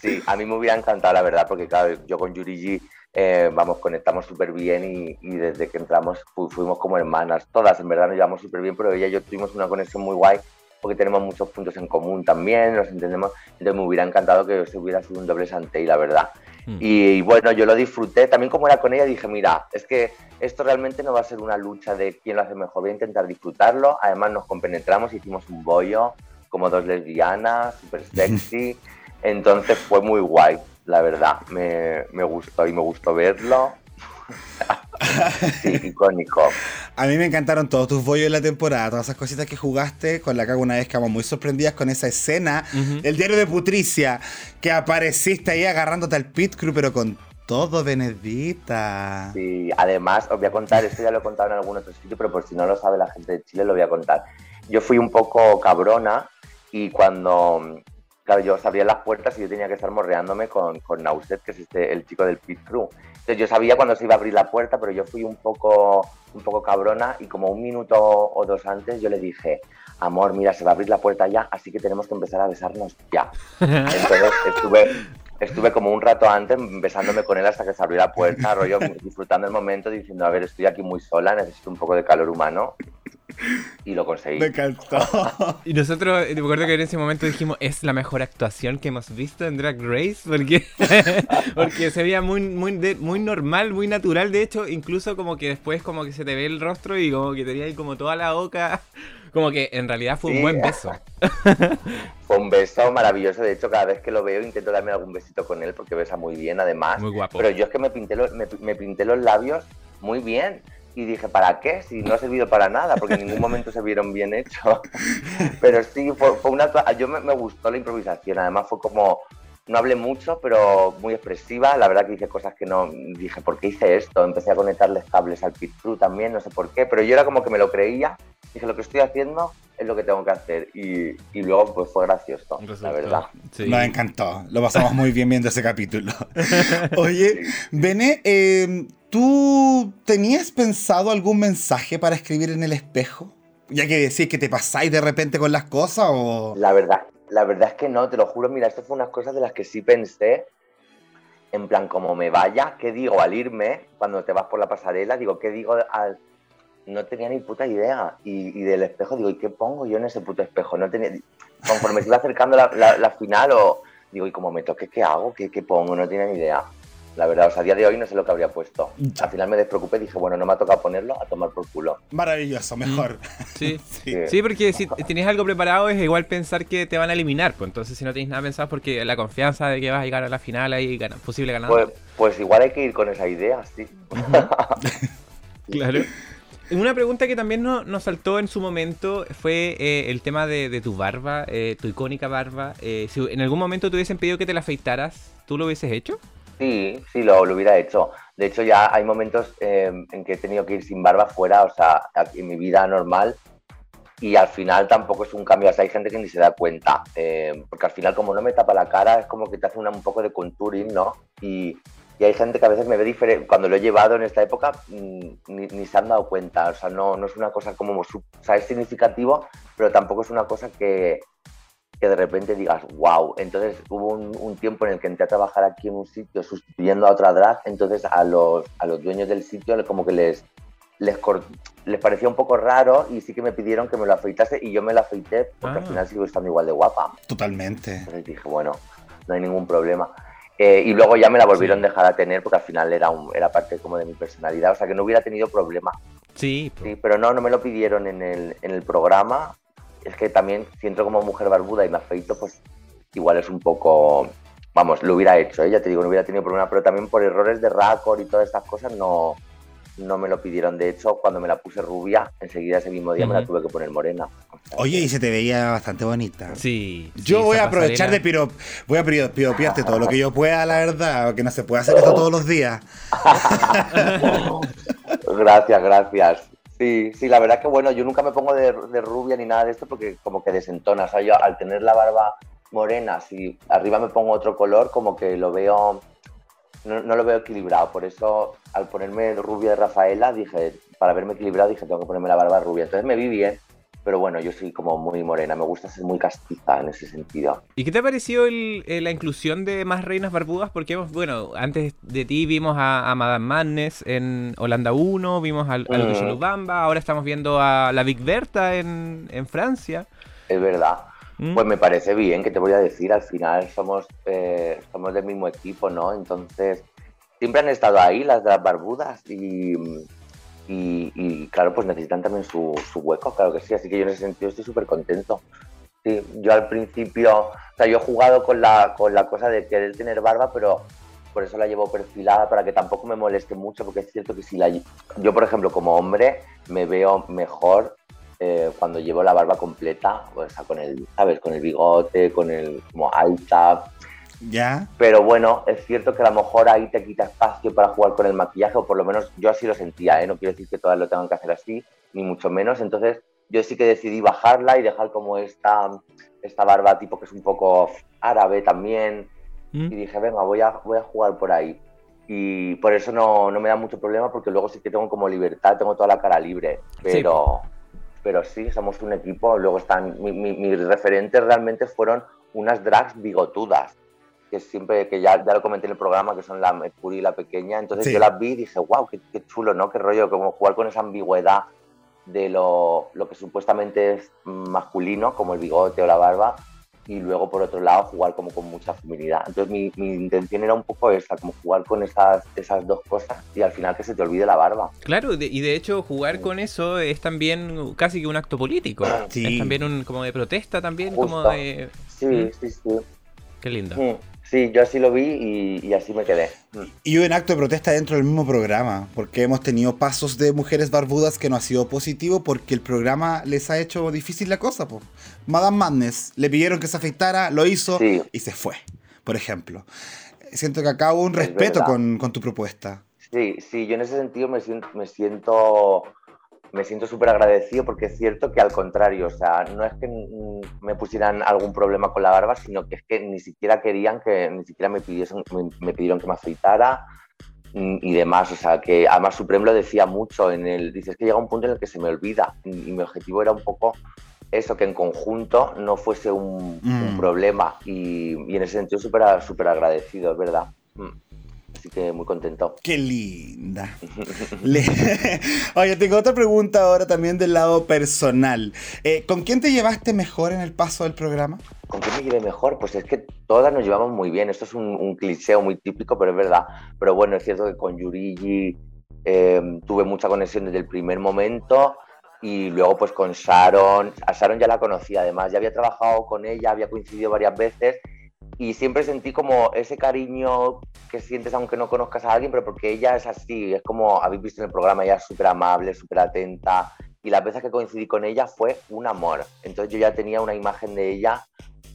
sí, a mí me hubiera encantado, la verdad, porque claro, yo con Yurigi eh, vamos, conectamos súper bien y, desde que entramos fuimos como hermanas. Todas, en verdad, nos llevamos súper bien, pero ella y yo tuvimos una conexión muy guay porque tenemos muchos puntos en común también, nos entendemos. Entonces me hubiera encantado que se hubiera sido un doble Santei, la verdad. Hmm. Y, bueno, yo lo disfruté. También como era con ella, dije, mira, es que esto realmente no va a ser una lucha de quién lo hace mejor, voy a intentar disfrutarlo. Además nos compenetramos, hicimos un bollo como dos lesbianas, súper sexy. Entonces fue muy guay la verdad. Me, me gustó y me gustó verlo. sí, icónico. A mí me encantaron todos tus bollos en la temporada, todas esas cositas que jugaste. Con la caga una vez quedamos muy sorprendidas con esa escena el diario de Putricia, que apareciste ahí agarrándote al pit crew, pero con todo Benedita. Sí, además os voy a contar, esto ya lo he contado en algún otro sitio, pero por si no lo sabe la gente de Chile, lo voy a contar. Yo fui un poco cabrona y cuando claro, yo abría las puertas y yo tenía que estar morreándome con, con Nauset, que es este, el chico del pit crew. Entonces yo sabía cuando se iba a abrir la puerta, pero yo fui un poco, un poco cabrona y como un minuto o dos antes yo le dije, amor, mira, se va a abrir la puerta ya, así que tenemos que empezar a besarnos ya. Entonces estuve, estuve como un rato antes besándome con él hasta que se abrió la puerta, rollo disfrutando el momento, diciendo, a ver, estoy aquí muy sola, necesito un poco de calor humano y lo conseguí. Me encantó. y nosotros, me acuerdo que en ese momento dijimos, es la mejor actuación que hemos visto en Drag Race, porque, porque se veía muy, muy, muy normal, muy natural, de hecho, incluso como que después como que se te ve el rostro y como que tenía ahí como toda la boca, como que en realidad fue un buen beso. fue un beso maravilloso, de hecho cada vez que lo veo intento darme algún besito con él porque besa muy bien además. Muy guapo. Pero yo es que me pinté, me, me pinté los labios muy bien y dije, ¿para qué? Si no ha servido para nada, porque en ningún momento se vieron bien hechos. Pero sí, fue, una... Yo me, gustó la improvisación, además fue como... No hablé mucho, pero muy expresiva. La verdad que hice cosas que no... Dije, ¿por qué hice esto? Empecé a conectarles cables al pit también, no sé por qué, pero yo era como que me lo creía. Dije, lo que estoy haciendo es lo que tengo que hacer. Y, y luego pues fue gracioso, la verdad. Sí. Nos encantó. Lo pasamos muy bien viendo ese capítulo. Oye, Bene, eh, ¿Tú tenías pensado algún mensaje para escribir en el espejo? Ya que decís que te pasáis de repente con las cosas o... La verdad, la verdad es que no, te lo juro. Mira, esto fue unas cosas de las que sí pensé. En plan, como me vaya, ¿qué digo al irme? Cuando te vas por la pasarela, digo, ¿qué digo al...? No tenía ni puta idea. Y, del espejo digo, ¿y qué pongo yo en ese puto espejo? No tenía... Conforme se iba acercando la, final o... Digo, ¿y como me toque qué hago? ¿Qué, qué pongo? No tenía ni idea. La verdad. O sea, a día de hoy no sé lo que habría puesto. Al final me despreocupé y dije, bueno, no me ha tocado ponerlo, a tomar por culo. Maravilloso, mejor. Sí. sí. porque si tienes algo preparado es igual pensar que te van a eliminar. Pues entonces si no tienes nada pensado porque la confianza de que vas a llegar a la final ahí posible ganador. Pues, pues igual hay que ir con esa idea, sí. claro. Una pregunta que también nos, saltó en su momento fue eh, el tema de, tu barba, eh, tu icónica barba. Eh, si en algún momento te hubiesen pedido que te la afeitaras, ¿tú lo hubieses hecho? Sí, sí, lo, hubiera hecho. De hecho, ya hay momentos en que he tenido que ir sin barba fuera, o sea, en mi vida normal. Y al final tampoco es un cambio, o sea, hay gente que ni se da cuenta, porque al final como no me tapa la cara, es como que te hace un poco de contouring, ¿no? Y, hay gente que a veces me ve diferente, cuando lo he llevado en esta época, mm, ni, se han dado cuenta, o sea, no, no es una cosa como, o sea, es significativo, pero tampoco es una cosa que, que de repente digas, wow. Entonces hubo un, tiempo en el que entré a trabajar aquí en un sitio sustituyendo a otra drag, entonces a los, a los dueños del sitio como que les, les, les parecía un poco raro y sí que me pidieron que me lo afeitase y yo me lo afeité porque al ah. final sigo estando igual de guapa. Totalmente. Entonces dije, bueno, no hay ningún problema. Eh, y luego ya me la volvieron a dejar a tener porque al final era, un, era parte como de mi personalidad, o sea que no hubiera tenido problema. Sí. sí pero no, no me lo pidieron en el, en el programa. Es que también si entro como mujer barbuda y me afeito, pues igual es un poco... Vamos, lo hubiera hecho, ¿eh? ya te digo, no hubiera tenido problema, pero también por errores de raccord y todas estas cosas no, no me lo pidieron. De hecho, cuando me la puse rubia, enseguida ese mismo día me la tuve que poner morena. Oye, y se te veía bastante bonita. Sí. Yo voy a aprovechar de piro, voy a piropiarte todo lo que yo pueda, la verdad, que no se puede hacer esto todos los días. gracias, gracias. Sí, sí, la verdad que bueno, yo nunca me pongo de, rubia ni nada de esto porque como que desentona. O sea, yo al tener la barba morena, si arriba me pongo otro color, como que lo veo no, lo veo equilibrado. Por eso, al ponerme rubia de Rafaela, dije, para verme equilibrado, dije, tengo que ponerme la barba rubia. Entonces me vi bien, pero bueno, yo soy como muy morena, me gusta ser muy castiza en ese sentido. ¿Y qué te pareció eh, la inclusión de más reinas barbudas? Porque, bueno, antes de ti vimos a, Madame Madness en Holanda 1, vimos al, al mm. ahora estamos viendo a la Big Berta en, en Francia. Es verdad. Mm. Pues me parece bien, que te voy a decir, al final somos, eh, somos del mismo equipo, ¿no? Entonces, siempre han estado ahí las de las barbudas y, y, claro, pues necesitan también su, su, hueco, claro que sí, así que yo en ese sentido estoy súper contento. Sí, yo al principio, o sea, yo he jugado con la, con la cosa de querer tener barba, pero por eso la llevo perfilada, para que tampoco me moleste mucho, porque es cierto que si la... Yo, por ejemplo, como hombre, me veo mejor eh, cuando llevo la barba completa, o sea, con el, ¿sabes? Con el bigote, con el como alta. Ya. Pero bueno, es cierto que a lo mejor ahí te quita espacio para jugar con el maquillaje, o por lo menos yo así lo sentía, ¿eh? No quiero decir que todas lo tengan que hacer así, ni mucho menos. Entonces, yo sí que decidí bajarla y dejar como esta, esta barba tipo que es un poco árabe también. ¿Mm? Y dije, venga, voy a, voy a jugar por ahí. Y por eso no, no, me da mucho problema, porque luego sí que tengo como libertad, tengo toda la cara libre. Pero pero sí, somos un equipo. Luego están, mis referentes realmente fueron unas drags bigotudas, que siempre, que ya, ya lo comenté en el programa, que son la Mercury y la pequeña. Entonces yo las vi y dije, wow, qué, qué, chulo, ¿no? Qué rollo, como jugar con esa ambigüedad de lo, lo que supuestamente es masculino, como el bigote o la barba, y luego por otro lado jugar como con mucha feminidad. Entonces mi, mi, intención era un poco esa, como jugar con esas, esas dos cosas y al final que se te olvide la barba. Claro, y de hecho jugar con eso es también casi que un acto político. Es también un, como de protesta también, como de... Sí, ¿Mm? sí, sí. Qué lindo. Mm. Sí, yo así lo vi y, así me quedé. Y hubo un acto de protesta dentro del mismo programa, porque hemos tenido pasos de mujeres barbudas que no ha sido positivo porque el programa les ha hecho difícil la cosa. Po. Madame Madness le pidieron que se afectara, lo hizo y se fue, por ejemplo. Siento que acá hubo un respeto con, con, tu propuesta. Sí, sí, yo en ese sentido me siento, me siento me siento súper agradecido porque es cierto que al contrario, o sea, no es que me pusieran algún problema con la barba, sino que es que ni siquiera querían que, ni siquiera me, pidiesen, me, pidieron que me afeitara y demás, o sea, que además Supremo lo decía mucho en el, dices que llega un punto en el que se me olvida y, mi objetivo era un poco eso, que en conjunto no fuese un, mm. problema y, en ese sentido súper super agradecido, es verdad. Mm. Así que muy contento. Qué linda. Oye, tengo otra pregunta ahora también del lado personal. Eh, ¿Con quién te llevaste mejor en el paso del programa? ¿Con quién me llevé mejor? Pues es que todas nos llevamos muy bien. Esto es un, un cliché muy típico, pero es verdad. Pero bueno, es cierto que con Yurigi eh, tuve mucha conexión desde el primer momento y luego pues con Sharon, a Sharon ya la conocía además, ya había trabajado con ella, había coincidido varias veces y siempre sentí como ese cariño que sientes aunque no conozcas a alguien, pero porque ella es así, es como habéis visto en el programa, ella es súper amable, súper atenta y las veces que coincidí con ella fue un amor. Entonces yo ya tenía una imagen de ella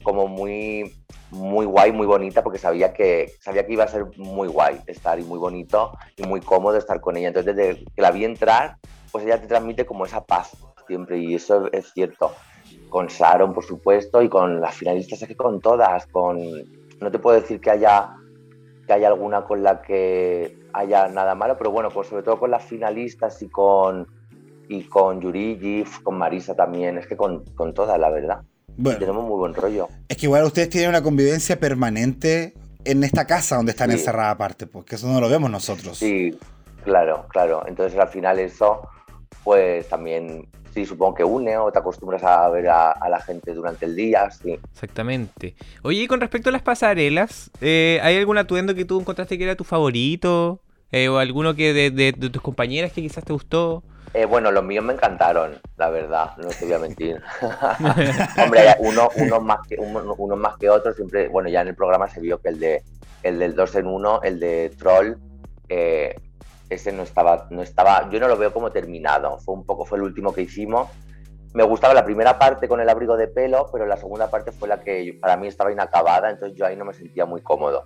como muy muy guay, muy bonita, porque sabía que, sabía que iba a ser muy guay estar y muy bonito y muy cómodo estar con ella. Entonces desde que la vi entrar, pues ella te transmite como esa paz siempre y eso es cierto con Sharon, por supuesto, y con las finalistas, es que con todas, con... No te puedo decir que haya, que haya alguna con la que haya nada malo, pero bueno, pues sobre todo con las finalistas y con, y con Yurigi, con Marisa también, es que con, con todas, la verdad. Bueno, tenemos muy buen rollo. Es que igual ustedes tienen una convivencia permanente en esta casa donde están encerradas aparte, porque eso no lo vemos nosotros. Sí, claro, claro. Entonces al final eso, pues también sí, supongo que une o te acostumbras a ver a, la gente durante el día, sí. Exactamente. Oye, y con respecto a las pasarelas, eh, ¿hay algún atuendo que tú encontraste que era tu favorito? Eh, ¿O alguno que de, tus compañeras que quizás te gustó? Eh, bueno, los míos me encantaron, la verdad, no te voy a mentir. Hombre, uno, uno, más que, uno, más que otros, siempre, bueno, ya en el programa se vio que el de el del 2 en 1, el de Troll, eh, ese no estaba, no estaba, yo no lo veo como terminado, fue un poco, fue el último que hicimos. Me gustaba la primera parte con el abrigo de pelo, pero la segunda parte fue la que para mí estaba inacabada, entonces yo ahí no me sentía muy cómodo.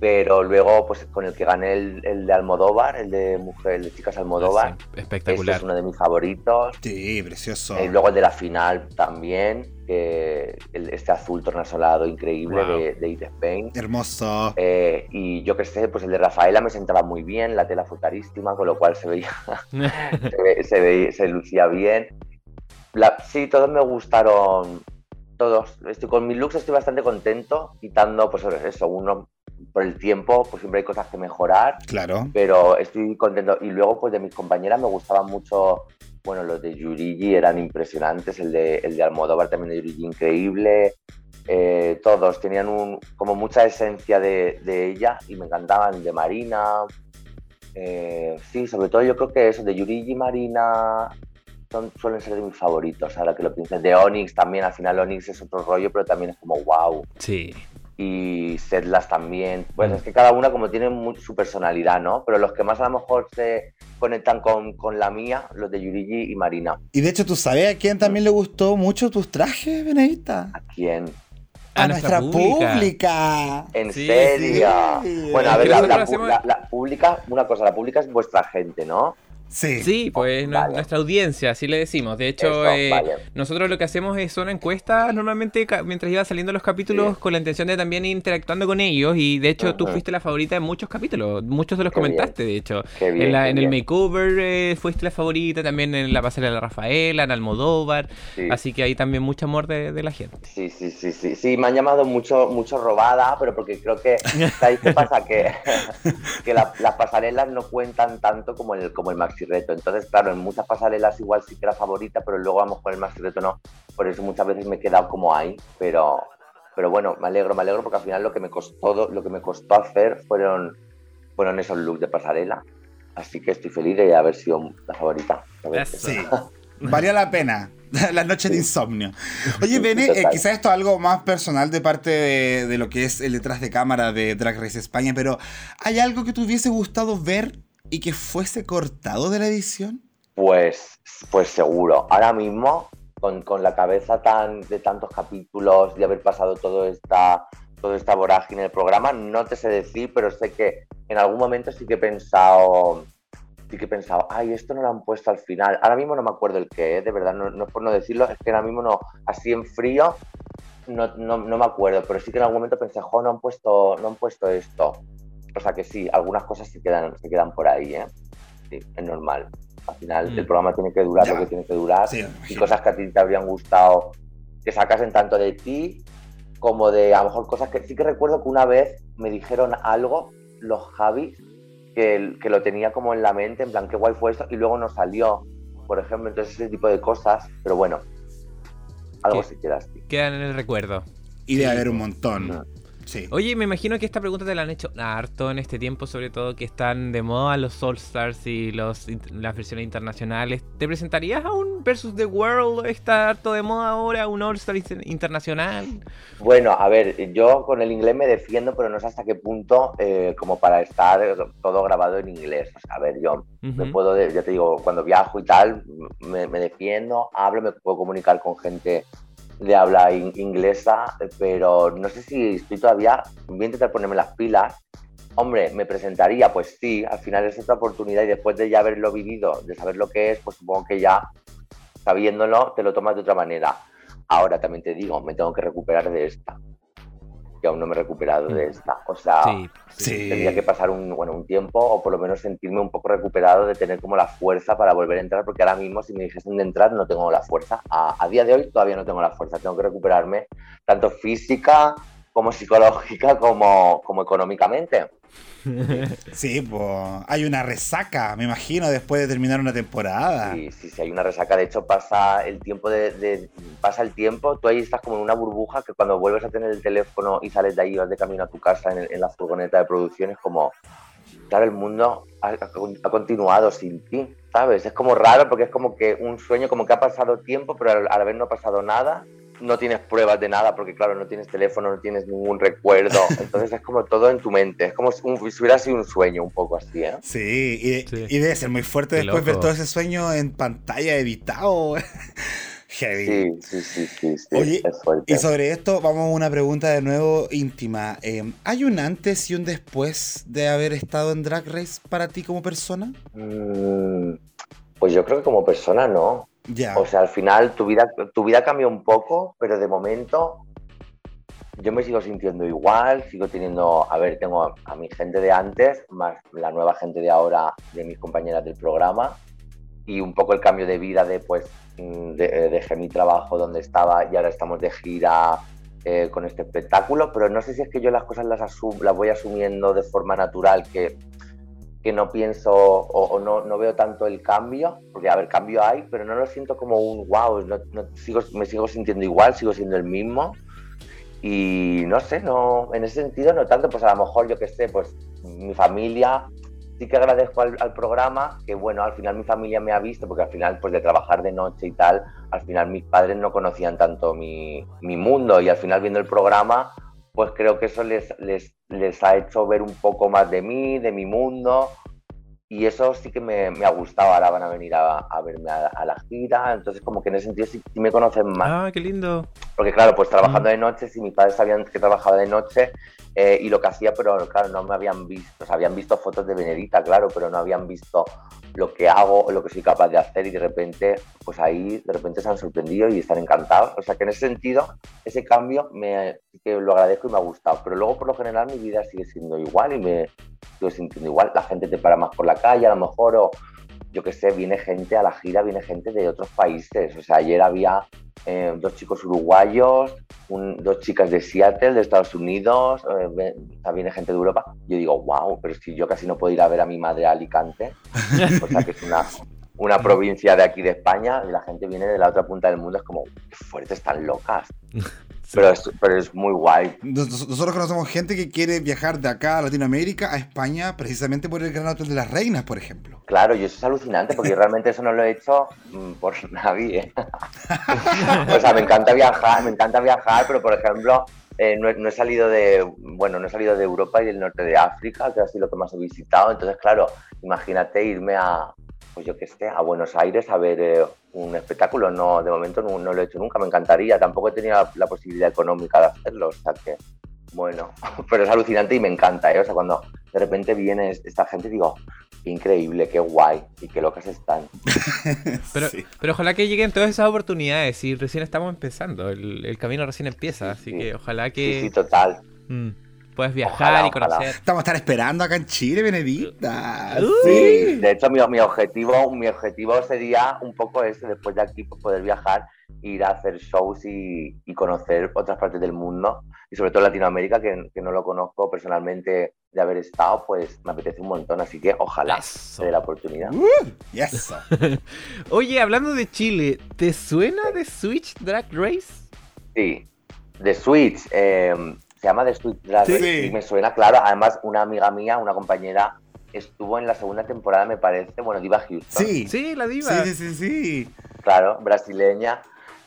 Pero luego, pues con el que gané el, de Almodóvar, el de Mujer, el de Chicas Almodóvar, espectacular. es uno de mis favoritos. Sí, precioso. Y eh, luego el de la final también, este azul tornasolado increíble de, de It Spain. Hermoso. Eh, y yo que sé, pues el de Rafaela me sentaba muy bien, la tela fue carísima, con lo cual se veía, se, se, lucía bien. sí, todos me gustaron, todos. Estoy, con mis looks estoy bastante contento, quitando, pues eso, uno por el tiempo, pues siempre hay cosas que mejorar. Claro. Pero estoy contento. Y luego, pues de mis compañeras me gustaban mucho bueno, los de Yurigi eran impresionantes, el de, el de Almodóvar también de Yurigi increíble, eh, todos tenían un, como mucha esencia de, ella y me encantaban, de Marina, eh, sí, sobre todo yo creo que eso, de Yurigi y Marina son, suelen ser de mis favoritos, ahora que lo piensas, de Onyx también, al final Onyx es otro rollo, pero también es como wow. Sí y Sedlas también. Pues es que cada una como tiene su personalidad, ¿no? Pero los que más a lo mejor se conectan con, con, la mía, los de Yurigi y Marina. Y de hecho, ¿tú sabes a quién también le gustó mucho tus trajes, Benedita? ¿A quién? A, nuestra, pública. ¿En serio? Bueno, a ver, la, la, pública, una cosa, la pública es vuestra gente, ¿no? Sí, pues nuestra audiencia, así le decimos. De hecho, eh, nosotros lo que hacemos es son encuestas normalmente mientras iba saliendo los capítulos con la intención de también ir interactuando con ellos. Y de hecho, tú fuiste la favorita en muchos capítulos. Muchos de los comentaste, de hecho. en, el makeover eh, fuiste la favorita, también en la pasarela de Rafaela, en Almodóvar. Así que hay también mucho amor de, la gente. Sí, sí, sí, sí. Sí, me han llamado mucho, mucho robada, pero porque creo que, ¿sabéis qué pasa? que, que las pasarelas no cuentan tanto como el, como el maxi reto. Entonces, claro, en muchas pasarelas igual sí que era favorita, pero luego vamos con el maxi reto no. Por eso muchas veces me he quedado como ahí, pero, pero bueno, me alegro, me alegro porque al final lo que me costó, lo que me costó hacer fueron, fueron esos looks de pasarela. Así que estoy feliz de haber sido la favorita. Sí, valía la pena. la noche de insomnio. Oye, Bene, eh, quizás esto es algo más personal de parte de, lo que es el detrás de cámara de Drag Race España, pero ¿hay algo que te hubiese gustado ver y que fuese cortado de la edición? Pues, pues seguro. Ahora mismo, con, con la cabeza tan de tantos capítulos, de haber pasado todo esta, toda esta vorágine del programa, no te sé decir, pero sé que en algún momento sí que he pensado sí que he pensado, ay, esto no lo han puesto al final. Ahora mismo no me acuerdo el qué, de verdad, no, no, es por no decirlo, es que ahora mismo no, así en frío, no, no, no, me acuerdo, pero sí que en algún momento pensé, jo, no han puesto, no han puesto esto. O sea que sí, algunas cosas se quedan, se quedan por ahí, ¿eh? Sí, es normal. Al final el mm. programa tiene que durar lo que tiene que durar. y cosas que a ti te habrían gustado que sacasen tanto de ti como de a lo mejor cosas que sí que recuerdo que una vez me dijeron algo los Javis que, que lo tenía como en la mente, en plan, qué guay fue esto, y luego no salió, por ejemplo, entonces ese tipo de cosas, pero bueno, algo ¿Qué? se queda así. Quedan en el recuerdo. Y debe haber un montón. Sí. Oye, me imagino que esta pregunta te la han hecho harto en este tiempo, sobre todo que están de moda los All Stars y los, las versiones internacionales. ¿Te presentarías a un Versus the World? ¿Está harto de moda ahora un All Star inter- internacional? Bueno, a ver, yo con el inglés me defiendo, pero no sé hasta qué punto eh, como para estar todo grabado en inglés. O sea, a ver, yo me puedo, de- ya te digo, cuando viajo y tal, me, me defiendo, hablo, me puedo comunicar con gente de habla in- inglesa, pero no sé si estoy todavía, voy a intentar ponerme las pilas. Hombre, ¿me presentaría? Pues sí, al final es otra oportunidad y después de ya haberlo vivido, de saber lo que es, pues supongo que ya sabiéndolo te lo tomas de otra manera. Ahora también te digo, me tengo que recuperar de esta, que aún no me he recuperado de esta. O sea, Sí, Sí. tendría que pasar un, bueno, un tiempo o por lo menos sentirme un poco recuperado de tener como la fuerza para volver a entrar, porque ahora mismo si me dijesen de entrar no tengo la fuerza. A, a día de hoy todavía no tengo la fuerza, tengo que recuperarme tanto física como psicológica como, como económicamente. Sí, pues hay una resaca, me imagino, después de terminar una temporada. Sí, sí, sí, hay una resaca. De hecho, pasa el tiempo de, pasa el tiempo, tú ahí estás como en una burbuja que cuando vuelves a tener el teléfono y sales de ahí, vas de camino a tu casa en, en la furgoneta de producción, es como, claro, el mundo ha, ha con- ha continuado sin ti, ¿sabes? Es como raro porque es como que un sueño, como que ha pasado tiempo, pero al, a la vez no pasado nada. No tienes pruebas de nada porque, claro, no tienes teléfono, no tienes ningún recuerdo. Entonces es como todo en tu mente. Es como si, un- si hubiera sido un sueño, un poco así, ¿eh? Sí, y, Sí. y debe ser muy fuerte Qué después ver loco. todo ese sueño en pantalla editado. Heavy. Sí, sí, sí, sí. sí, Oye. Y sobre esto, vamos a una pregunta de nuevo íntima. Eh, ¿Hay un antes y un después de haber estado en Drag Race para ti como persona? Mm, Pues yo creo que como persona no. Ya. O sea, al final tu vida, tu vida cambia un poco, pero de momento yo me sigo sintiendo igual, sigo teniendo, a ver, tengo a, a mi gente de antes, más la nueva gente de ahora, de mis compañeras del programa, y un poco el cambio de vida de, pues, de- eh, dejé mi trabajo donde estaba y ahora estamos de gira eh, con este espectáculo, pero no sé si es que yo las cosas las, las voy asumiendo de forma natural, que, que no pienso o, o no, no veo tanto el cambio, porque a ver, cambio hay, pero no lo siento como un wow, no, no- sigo, me sigo sintiendo igual, sigo siendo el mismo. Y no sé, no, en ese sentido no tanto, pues a lo mejor yo que sé, pues mi familia, sí que agradezco al, al programa, que bueno, al final mi familia me ha visto, porque al final pues de trabajar de noche y tal, al final mis padres no conocían tanto mi, mi mundo y al final viendo el programa, pues creo que eso les, les, les ha hecho ver un poco más de mí, de mi mundo. Y eso sí que me, me ha gustado. Ahora van a venir a, a verme a, a la gira. Entonces, como que en ese sentido sí, sí me conocen más. Ah, qué lindo. Porque claro, pues trabajando de noche, si mis padres sabían que trabajaba de noche eh, y lo que hacía, pero claro, no me habían visto, o sea, habían visto fotos de Benedita, claro, pero no habían visto lo que hago lo que soy capaz de hacer y de repente, pues ahí de repente se han sorprendido y están encantados. O sea que en ese sentido, ese cambio me, que lo agradezco y me ha gustado. Pero luego, por lo general, mi vida sigue siendo igual y me sigo sintiendo igual. La gente te para más por la calle, a lo mejor, o yo qué sé, viene gente a la gira, viene gente de otros países. O sea, ayer había eh, dos chicos uruguayos, un- dos chicas de Seattle, de Estados Unidos, eh, viene gente de Europa. Yo digo, wow, pero si yo casi no puedo ir a ver a mi madre a Alicante, o sea, que es una, una provincia de aquí de España, y la gente viene de la otra punta del mundo, es como, qué fuertes, están locas. Pero, es, pero es muy guay. Nos- Nosotros conocemos gente que quiere viajar de acá a Latinoamérica a España precisamente por el Gran Hotel de las Reinas, por ejemplo. Claro, y eso es alucinante porque realmente eso no lo he hecho mm, por nadie. o sea, me encanta viajar, me encanta viajar, pero por ejemplo, eh, no, he, no he salido de, bueno, no he salido de Europa y del norte de África, que ha sido lo que más he visitado. Entonces, claro, imagínate irme a, pues yo qué sé, a Buenos Aires a ver eh, un espectáculo. No, de momento no, no lo he hecho nunca, me encantaría. Tampoco he tenido la, la posibilidad económica de hacerlo, o sea que, bueno, pero es alucinante y me encanta, ¿eh? O sea, cuando de repente viene esta gente, digo, qué increíble, qué guay y qué locas están. Pero, Sí. pero ojalá que lleguen todas esas oportunidades y recién estamos empezando. El, el camino recién empieza, así sí. que ojalá Sí, que sí, total. mm, puedas viajar Ojalá, y conocer. Estamos a estar esperando acá en Chile, Benedicta. Uh. Sí, de hecho mi, mi objetivo, mi objetivo sería un poco ese, después de aquí pues, poder viajar, ir a hacer shows y, y conocer otras partes del mundo y sobre todo Latinoamérica, que, que no lo conozco personalmente de haber estado, pues me apetece un montón, así que ojalá se dé la oportunidad. Uh, yes. Oye, hablando de Chile, ¿te suena de Switch Drag Race? Sí, The Switch, eh, se llama Drag Sí. Race, y me suena, claro, además una amiga mía, una compañera, estuvo en la segunda temporada, me parece, bueno, Diva Houston, Sí. Sí, la diva. Sí, sí, sí, sí. claro, brasileña,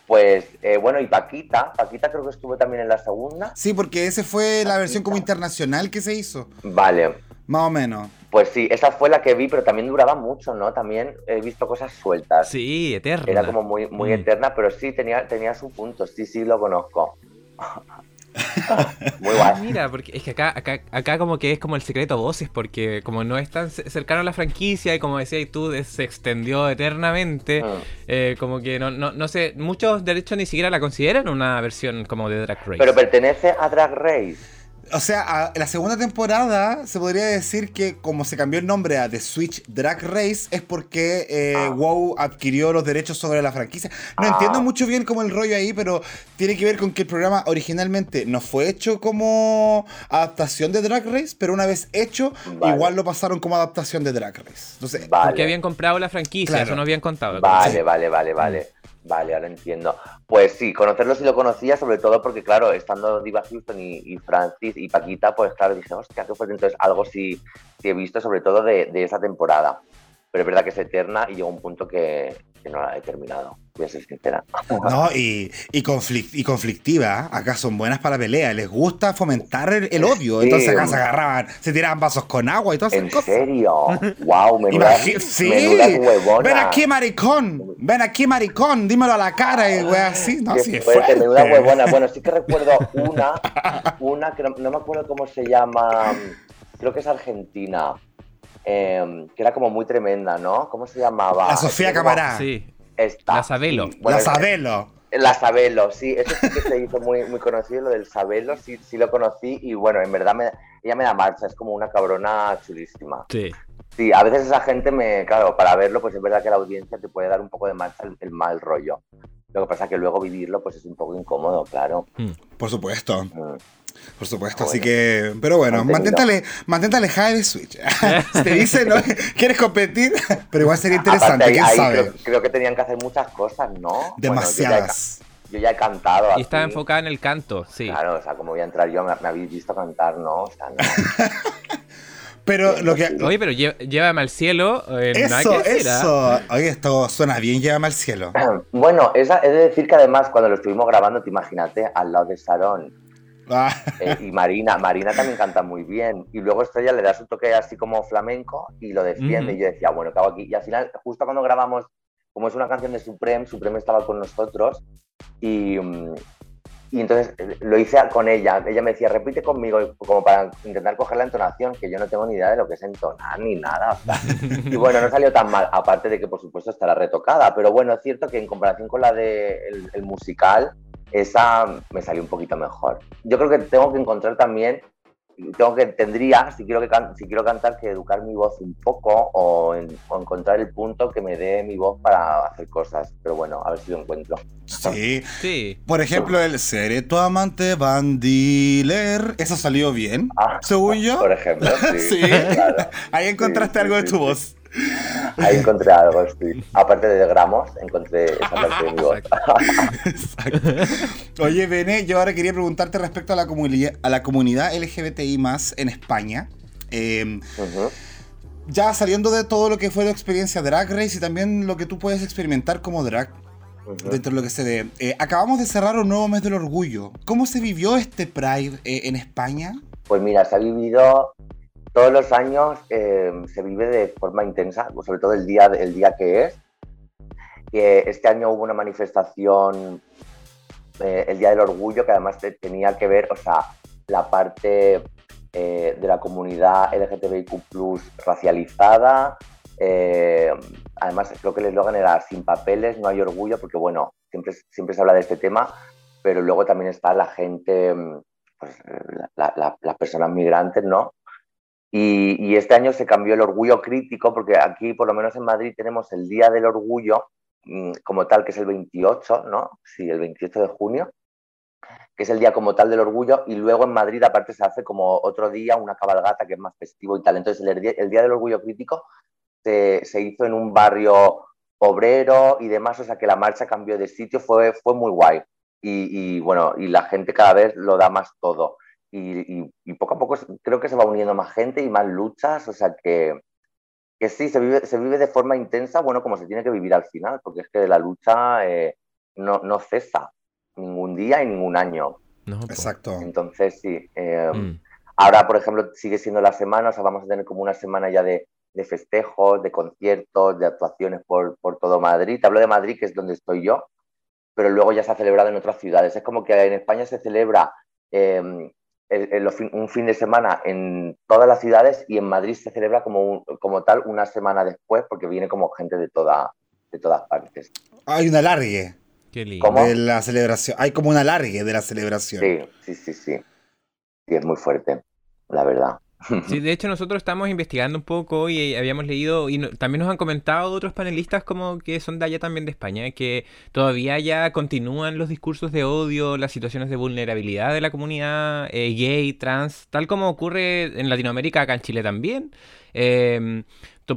pues, eh, bueno, y Paquita, Paquita creo que estuvo también en la segunda, Sí, porque ese fue la versión como internacional que se hizo. vale, Más o menos. pues sí, esa fue la que vi, pero también duraba mucho, ¿no? También he visto cosas sueltas. Sí, eterna. Era como muy, muy Mm. eterna, pero sí tenía, tenía su punto. Sí, sí, lo conozco. muy guay. Mira, porque es que acá, acá, acá como que es como el secreto a voces, porque como no es tan ce- cercano a la franquicia y como decías tú, de- se extendió eternamente, Mm. eh, como que no, no, no sé, muchos derechos ni siquiera la consideran una versión como de Drag Race. Pero pertenece a Drag Race. O sea, a- la segunda temporada se podría decir que como se cambió el nombre a The Switch Drag Race es porque eh, Ah. WoW adquirió los derechos sobre la franquicia. No Ah. entiendo mucho bien como el rollo ahí, pero tiene que ver con que el programa originalmente no fue hecho como adaptación de Drag Race, pero una vez hecho, Vale. igual lo pasaron como adaptación de Drag Race. Entonces, Vale. Porque habían comprado la franquicia, Claro. eso no habían contado. Vale, Sí. vale, vale, vale. Vale, ahora entiendo. Pues sí, conocerlo sí lo conocía, sobre todo porque, claro, estando Diva Houston y, Francis y Paquita, pues claro, dije, hostia, qué fuerte. Entonces, algo sí, sí he visto, sobre todo de, de esa temporada. Pero es verdad que es eterna y llegó un punto que, que no la he terminado, voy a ser sincera. No, y, y, conflic- y conflictiva. Acá son buenas para la pelea. Les gusta fomentar el, el odio. Entonces acá se agarraban, se tiraban vasos con agua y todas esas ¿En cosas. serio? ¡Wow! Menuda, sí. menuda huevona. Ven aquí, maricón. Ven aquí, maricón. Dímelo a la cara y wea así. No, sí, es fuerte, fuerte. menuda huevona. Bueno, sí que recuerdo una, una que no, no me acuerdo cómo se llama, creo que es argentina, eh, que era como muy tremenda, ¿no? ¿Cómo se llamaba? La Sofía Es como- Camará. Sí. Esta, La Sabelo. sí. Bueno, la es- Sabelo. La Sabelo, sí, eso sí que se hizo muy, muy conocido, lo del Sabelo, sí, sí lo conocí y bueno, en verdad me, ella me da marcha, es como una cabrona chulísima. Sí. Sí, a veces esa gente me, claro, para verlo, pues es verdad que la audiencia te puede dar un poco de marcha el, el mal rollo. Lo que pasa es que luego vivirlo, pues es un poco incómodo, claro. Por supuesto. Mm. Por supuesto. Ah, Así bueno. que. Pero bueno, mantente, mantente alejada de Switch. Si te dicen, ¿no? ¿Quieres competir? Pero igual sería interesante, Aparte, quién ahí sabe. Creo, creo que tenían que hacer muchas cosas, ¿no? Demasiadas. Bueno, yo, ya he, ca- yo ya he cantado. Y estaba enfocada en el canto, sí. Claro, o sea, como voy a entrar yo, me, me habéis visto cantar, ¿no? O sea, no. Pero lo que. Oye, pero lle- llévame al cielo. eh, Eso, decir, ¿ah? eso. Oye, esto suena bien, llévame al cielo. bueno, esa, es de decir que además cuando lo estuvimos grabando, te imagínate, al lado de Sarón Ah, eh, y Marina, Marina también canta muy bien. Y luego Estrella le da su toque así como flamenco y lo defiende. Ujú. Y yo decía, bueno, ¿qué hago aquí? Y al final, justo cuando grabamos, como es una canción de Supreme, Supreme estaba con nosotros y, mm, y entonces eh, lo hice con ella. Ella me decía, repite conmigo, como para intentar coger la entonación, que yo no tengo ni idea de lo que es entonar ni nada. y bueno, no salió tan mal, aparte de que por supuesto estará retocada. Pero bueno, es cierto que en comparación con la del el musical, esa me salió un poquito mejor. Yo creo que tengo que encontrar también, tengo que, tendría, si quiero, que can- si quiero cantar, que educar mi voz un poco o, en- o encontrar el punto que me dé mi voz para hacer cosas. Pero bueno, a ver si lo encuentro. sí. Sí. Por ejemplo, el seré tu amante bandiler. Eso salió bien, Ah, según yo. Por ejemplo, sí. Sí. claro. Ahí encontraste Sí, sí, algo de tu sí. voz. Ahí encontré algo, sí. Aparte de gramos, encontré esa parte de mi voz. Exacto. Oye, Bene, yo ahora quería preguntarte respecto a la, comunidad a la comunidad LGBTI en España. Eh, Ujú. ya saliendo de todo lo que fue la experiencia Drag Race y también lo que tú puedes experimentar como drag dentro de lo que se ve. Eh, acabamos de cerrar un nuevo mes del orgullo. ¿Cómo se vivió este Pride eh, en España? Pues mira, se ha vivido todos los años, eh, se vive de forma intensa, pues sobre todo el día, el día que es. Que este año hubo una manifestación, eh, el Día del Orgullo, que además te- tenía que ver, o sea, la parte eh, de la comunidad LGTBIQ racializada. eh, además, creo que el eslogan era sin papeles, no hay orgullo, porque bueno, siempre, siempre se habla de este tema, pero luego también está la gente, mm, pues, la- la- la- las personas migrantes, ¿no? Y, este año se cambió el orgullo crítico, porque aquí, por lo menos en Madrid, tenemos el Día del Orgullo mm, como tal, que es el 28, ¿no? Sí, el 28 de junio. que es el día como tal del orgullo, y luego en Madrid aparte se hace como otro día, una cabalgata que es más festivo y tal. Entonces el, el Día del Orgullo Crítico se, se, hizo en un barrio obrero y demás, o sea que la marcha cambió de sitio, fue, fue muy guay. Y, y bueno, y la gente cada vez lo da más todo. Y, y, y, poco a poco creo que se va uniendo más gente y más luchas, o sea que, que sí, se vive, se vive de forma intensa, bueno, como se tiene que vivir al final, porque es que la lucha eh, no, no cesa ningún día y ningún año. No, Exacto. Entonces, sí. Eh, mm. Ahora, por ejemplo, sigue siendo la semana, o sea, vamos a tener como una semana ya de, de festejos, de conciertos, de actuaciones por, por, todo Madrid. Te hablo de Madrid, que es donde estoy yo, pero luego ya se ha celebrado en otras ciudades. Es como que en España se celebra eh, el, el, un fin de semana en todas las ciudades y en Madrid se celebra como, un, como tal una semana después, porque viene como gente de, toda, de todas partes. Hay un alargue. Qué lindo. De la celebración. Hay como un alargue de la celebración. Sí, sí, sí, sí. Sí, es muy fuerte, la verdad. Sí, de hecho nosotros estamos investigando un poco y habíamos leído y no, también nos han comentado otros panelistas como que son de allá también de España, que todavía ya continúan los discursos de odio, las situaciones de vulnerabilidad de la comunidad eh, gay, trans, tal como ocurre en Latinoamérica, acá en Chile también. Eh,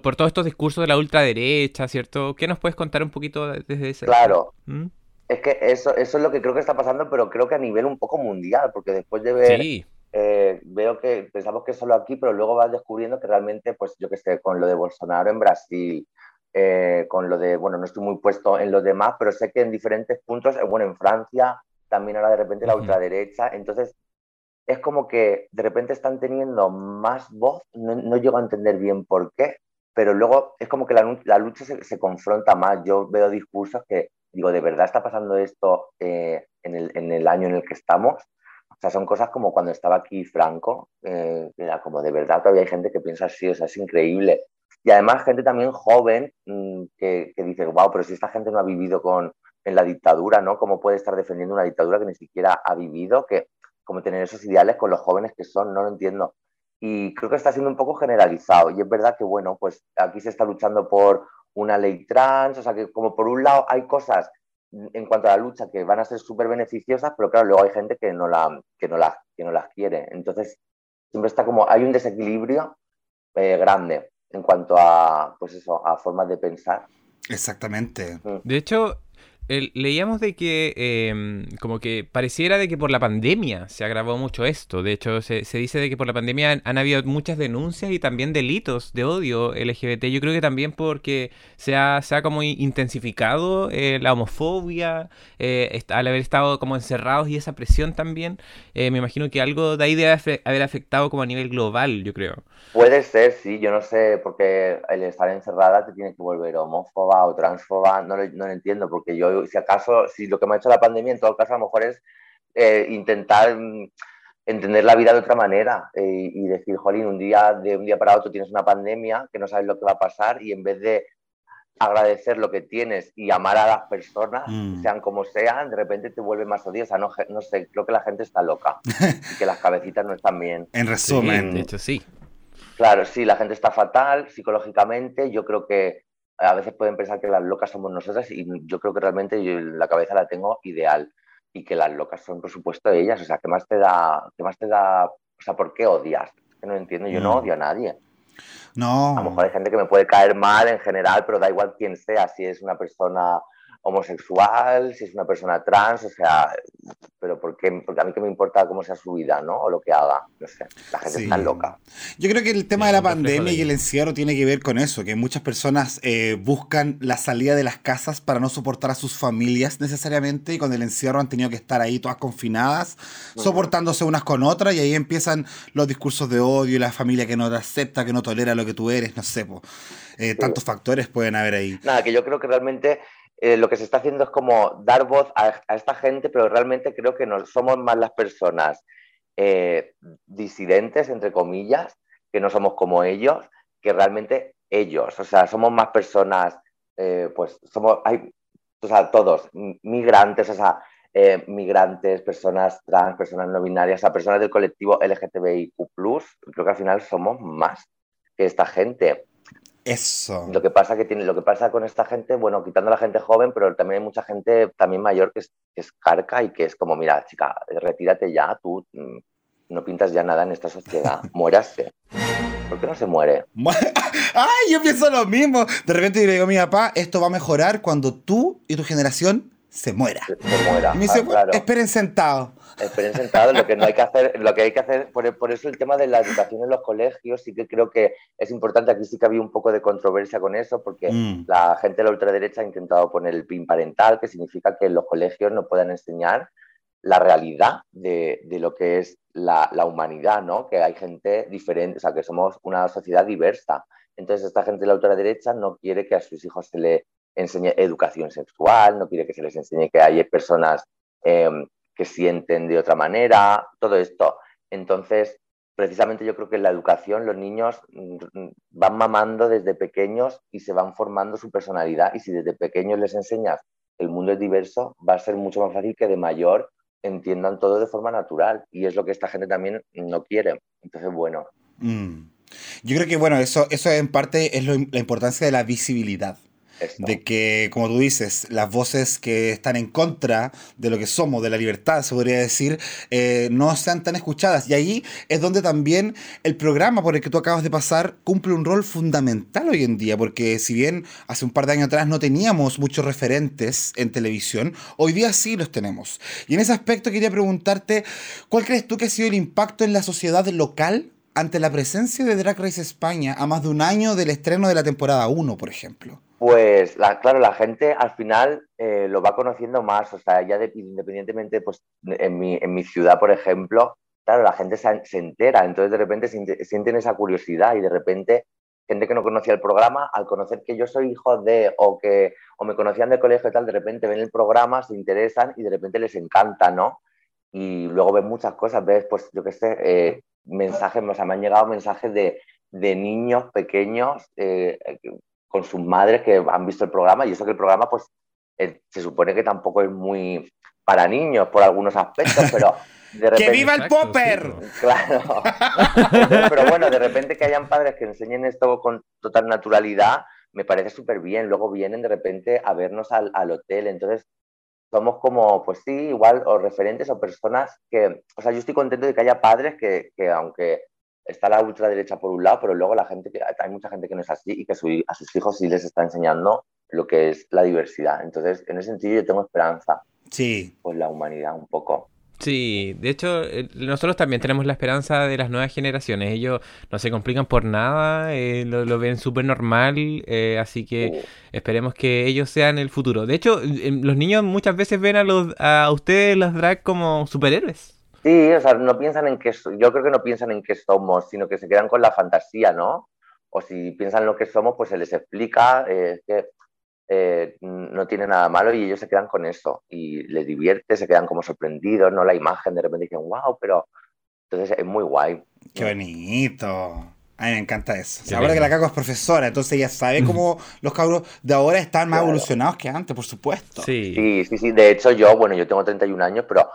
por todos estos discursos de la ultraderecha, ¿cierto? ¿Qué nos puedes contar un poquito desde ese? Claro. ¿Mm? Es que eso, eso es lo que creo que está pasando, pero creo que a nivel un poco mundial, porque después de ver... Sí eh, veo que pensamos que es solo aquí, pero luego vas descubriendo que realmente, pues yo que sé, con lo de Bolsonaro en Brasil, eh, con lo de, bueno, no estoy muy puesto en los demás, pero sé que en diferentes puntos, eh, bueno, en Francia, también ahora de repente la ultraderecha, entonces es como que de repente están teniendo más voz, no, no llego a entender bien por qué, pero luego es como que la, la lucha se, se, confronta más. Yo veo discursos que digo, ¿de verdad está pasando esto eh, en, el, en el año en el que estamos? Sea, son cosas como cuando estaba aquí Franco, eh, era como de verdad todavía hay gente que piensa así, o sea, es increíble. Y además gente también joven mmm, que, que, dice, wow, pero si esta gente no ha vivido con, en la dictadura, ¿no? ¿Cómo puede estar defendiendo una dictadura que ni siquiera ha vivido? Que, como tener esos ideales con los jóvenes que son, no lo entiendo. Y creo que está siendo un poco generalizado. Y es verdad que, bueno, pues aquí se está luchando por una ley trans, o sea, que como por un lado hay cosas en cuanto a la lucha que van a ser súper beneficiosas, pero claro, luego hay gente que no, la, que, no la, que no las quiere. Entonces, siempre está como, hay un desequilibrio eh, grande en cuanto a, pues eso, a formas de pensar. Exactamente. Mm. De hecho, leíamos de que eh, como que pareciera de que por la pandemia se agravó mucho esto. De hecho, se, se, dice de que por la pandemia han, habido muchas denuncias y también delitos de odio LGBT. Yo creo que también porque se ha, se ha como intensificado eh, la homofobia, eh, al haber estado como encerrados y esa presión también. Eh, me imagino que algo de ahí debe haber afectado como a nivel global, yo creo. Puede ser, sí. Yo no sé, porque el estar encerrada te tiene que volver homófoba o transfoba. No no lo entiendo, porque yo si acaso, si lo que me ha hecho la pandemia, en todo caso, a lo mejor es eh, intentar mm, entender la vida de otra manera eh, y decir, jolín, un día, de un día para otro tienes una pandemia que no sabes lo que va a pasar y en vez de agradecer lo que tienes y amar a las personas, mm. sean como sean, de repente te vuelve más odiosa. No, no sé, creo que la gente está loca y que las cabecitas no están bien. En resumen. Sí, de hecho, sí. Claro, sí, la gente está fatal psicológicamente. Yo creo que a veces pueden pensar que las locas somos nosotras y yo creo que realmente yo la cabeza la tengo ideal y que las locas son por supuesto ellas, o sea, ¿qué más te da, qué más te da, o sea, ¿por qué odias? Es que no entiendo, yo mm. no odio a nadie. No. A lo mejor hay gente que me puede caer mal en general, pero da igual quién sea, si es una persona homosexual, si es una persona trans, o sea, pero ¿por qué? Porque a mí que me importa cómo sea su vida, ¿no? O lo que haga, no sé, la gente sí. está loca. Yo creo que el tema sí, de la pandemia y el encierro tiene que ver con eso, que muchas personas eh, buscan la salida de las casas para no soportar a sus familias necesariamente y con el encierro han tenido que estar ahí todas confinadas, uh -huh. soportándose unas con otras y ahí empiezan los discursos de odio y la familia que no te acepta, que no tolera lo que tú eres, no sé, po. Eh, sí. tantos factores pueden haber ahí. Nada, que yo creo que realmente eh, lo que se está haciendo es como dar voz a, esta gente, pero realmente creo que no somos más las personas eh, disidentes, entre comillas, que no somos como ellos, que realmente ellos. O sea, somos más personas, eh, pues somos, hay, o sea, todos, migrantes, o sea, migrantes, personas trans, personas no binarias, o sea, personas del colectivo LGTBIQ, creo que al final somos más que esta gente. Eso. Lo que pasa que tiene, lo que pasa con esta gente, bueno, quitando a la gente joven, pero también hay mucha gente también mayor que es, que es carca y que es como, mira, chica, retírate ya, tú mm, no pintas ya nada en esta sociedad, muérase. ¿Por qué no se muere? ¡Ay, yo pienso lo mismo! De repente le digo a mi papá, esto va a mejorar cuando tú y tu generación se muera. Se, muera. Y me dice, ah, claro. esperen sentados. Esperen sentados, lo que no hay que hacer, lo que hay que hacer, por, por, eso el tema de la educación en los colegios sí que creo que es importante, aquí sí que había un poco de controversia con eso, porque mm. la gente de la ultraderecha ha intentado poner el PIN parental, que significa que los colegios no puedan enseñar la realidad de, de lo que es la, la, humanidad, ¿no? Que hay gente diferente, o sea, que somos una sociedad diversa. Entonces, esta gente de la ultraderecha no quiere que a sus hijos se le enseñe educación sexual, no quiere que se les enseñe que hay personas eh, que sienten de otra manera, todo esto. Entonces, precisamente yo creo que en la educación los niños van mamando desde pequeños y se van formando su personalidad y si desde pequeños les enseñas el mundo es diverso, va a ser mucho más fácil que de mayor entiendan todo de forma natural y es lo que esta gente también no quiere. Entonces, bueno. Mm. Yo creo que, bueno, eso, eso en parte es lo, la importancia de la visibilidad. De que, como tú dices, las voces que están en contra de lo que somos, de la libertad, se podría decir, eh, no sean tan escuchadas. Y ahí es donde también el programa por el que tú acabas de pasar cumple un rol fundamental hoy en día, porque si bien hace un par de años atrás no teníamos muchos referentes en televisión, hoy día sí los tenemos. Y en ese aspecto quería preguntarte, ¿cuál crees tú que ha sido el impacto en la sociedad local ante la presencia de Drag Race España a más de un año del estreno de la temporada 1, por ejemplo? Pues la, claro, la gente al final eh, lo va conociendo más, o sea, ya de, independientemente, pues en mi, en mi, ciudad, por ejemplo, claro, la gente se, se entera, entonces de repente sienten, sienten esa curiosidad y de repente gente que no conocía el programa, al conocer que yo soy hijo de o que o me conocían de colegio y tal, de repente ven el programa, se interesan y de repente les encanta, ¿no? Y luego ven muchas cosas, ves, pues yo qué sé, eh, mensajes, o sea, me han llegado mensajes de, de niños pequeños eh, con sus madres que han visto el programa y eso que el programa pues eh, se supone que tampoco es muy para niños por algunos aspectos, pero de repente... ¡Que viva el popper! Claro. Pero bueno, de repente que hayan padres que enseñen esto con total naturalidad, me parece súper bien. Luego vienen de repente a vernos al, al, hotel. Entonces, somos como, pues sí, igual, o referentes o personas que, o sea, yo estoy contento de que haya padres que, que aunque está la ultraderecha por un lado, pero luego la gente que hay mucha gente que no es así y que su, a sus hijos sí les está enseñando lo que es la diversidad. Entonces, en ese sentido yo tengo esperanza. Sí. Pues la humanidad un poco. Sí, de hecho, nosotros también tenemos la esperanza de las nuevas generaciones. Ellos no se complican por nada, eh, lo, lo, ven súper normal, eh, así que uh. esperemos que ellos sean el futuro. De hecho, los niños muchas veces ven a, los, a ustedes, las drag, como superhéroes. Sí, o sea, no piensan en qué, yo creo que no piensan en qué somos, sino que se quedan con la fantasía, ¿no? O si piensan lo que somos, pues se les explica eh, que eh, no tiene nada malo y ellos se quedan con eso y les divierte, se quedan como sorprendidos, ¿no? La imagen de repente dicen, wow, pero entonces es muy guay. Qué bonito. A mí me encanta eso. O sea, ahora que la Caco es profesora, entonces ella sabe cómo los cabros de ahora están más claro. evolucionados que antes, por supuesto. Sí. sí, sí, sí. De hecho, yo, bueno, yo tengo 31 años, pero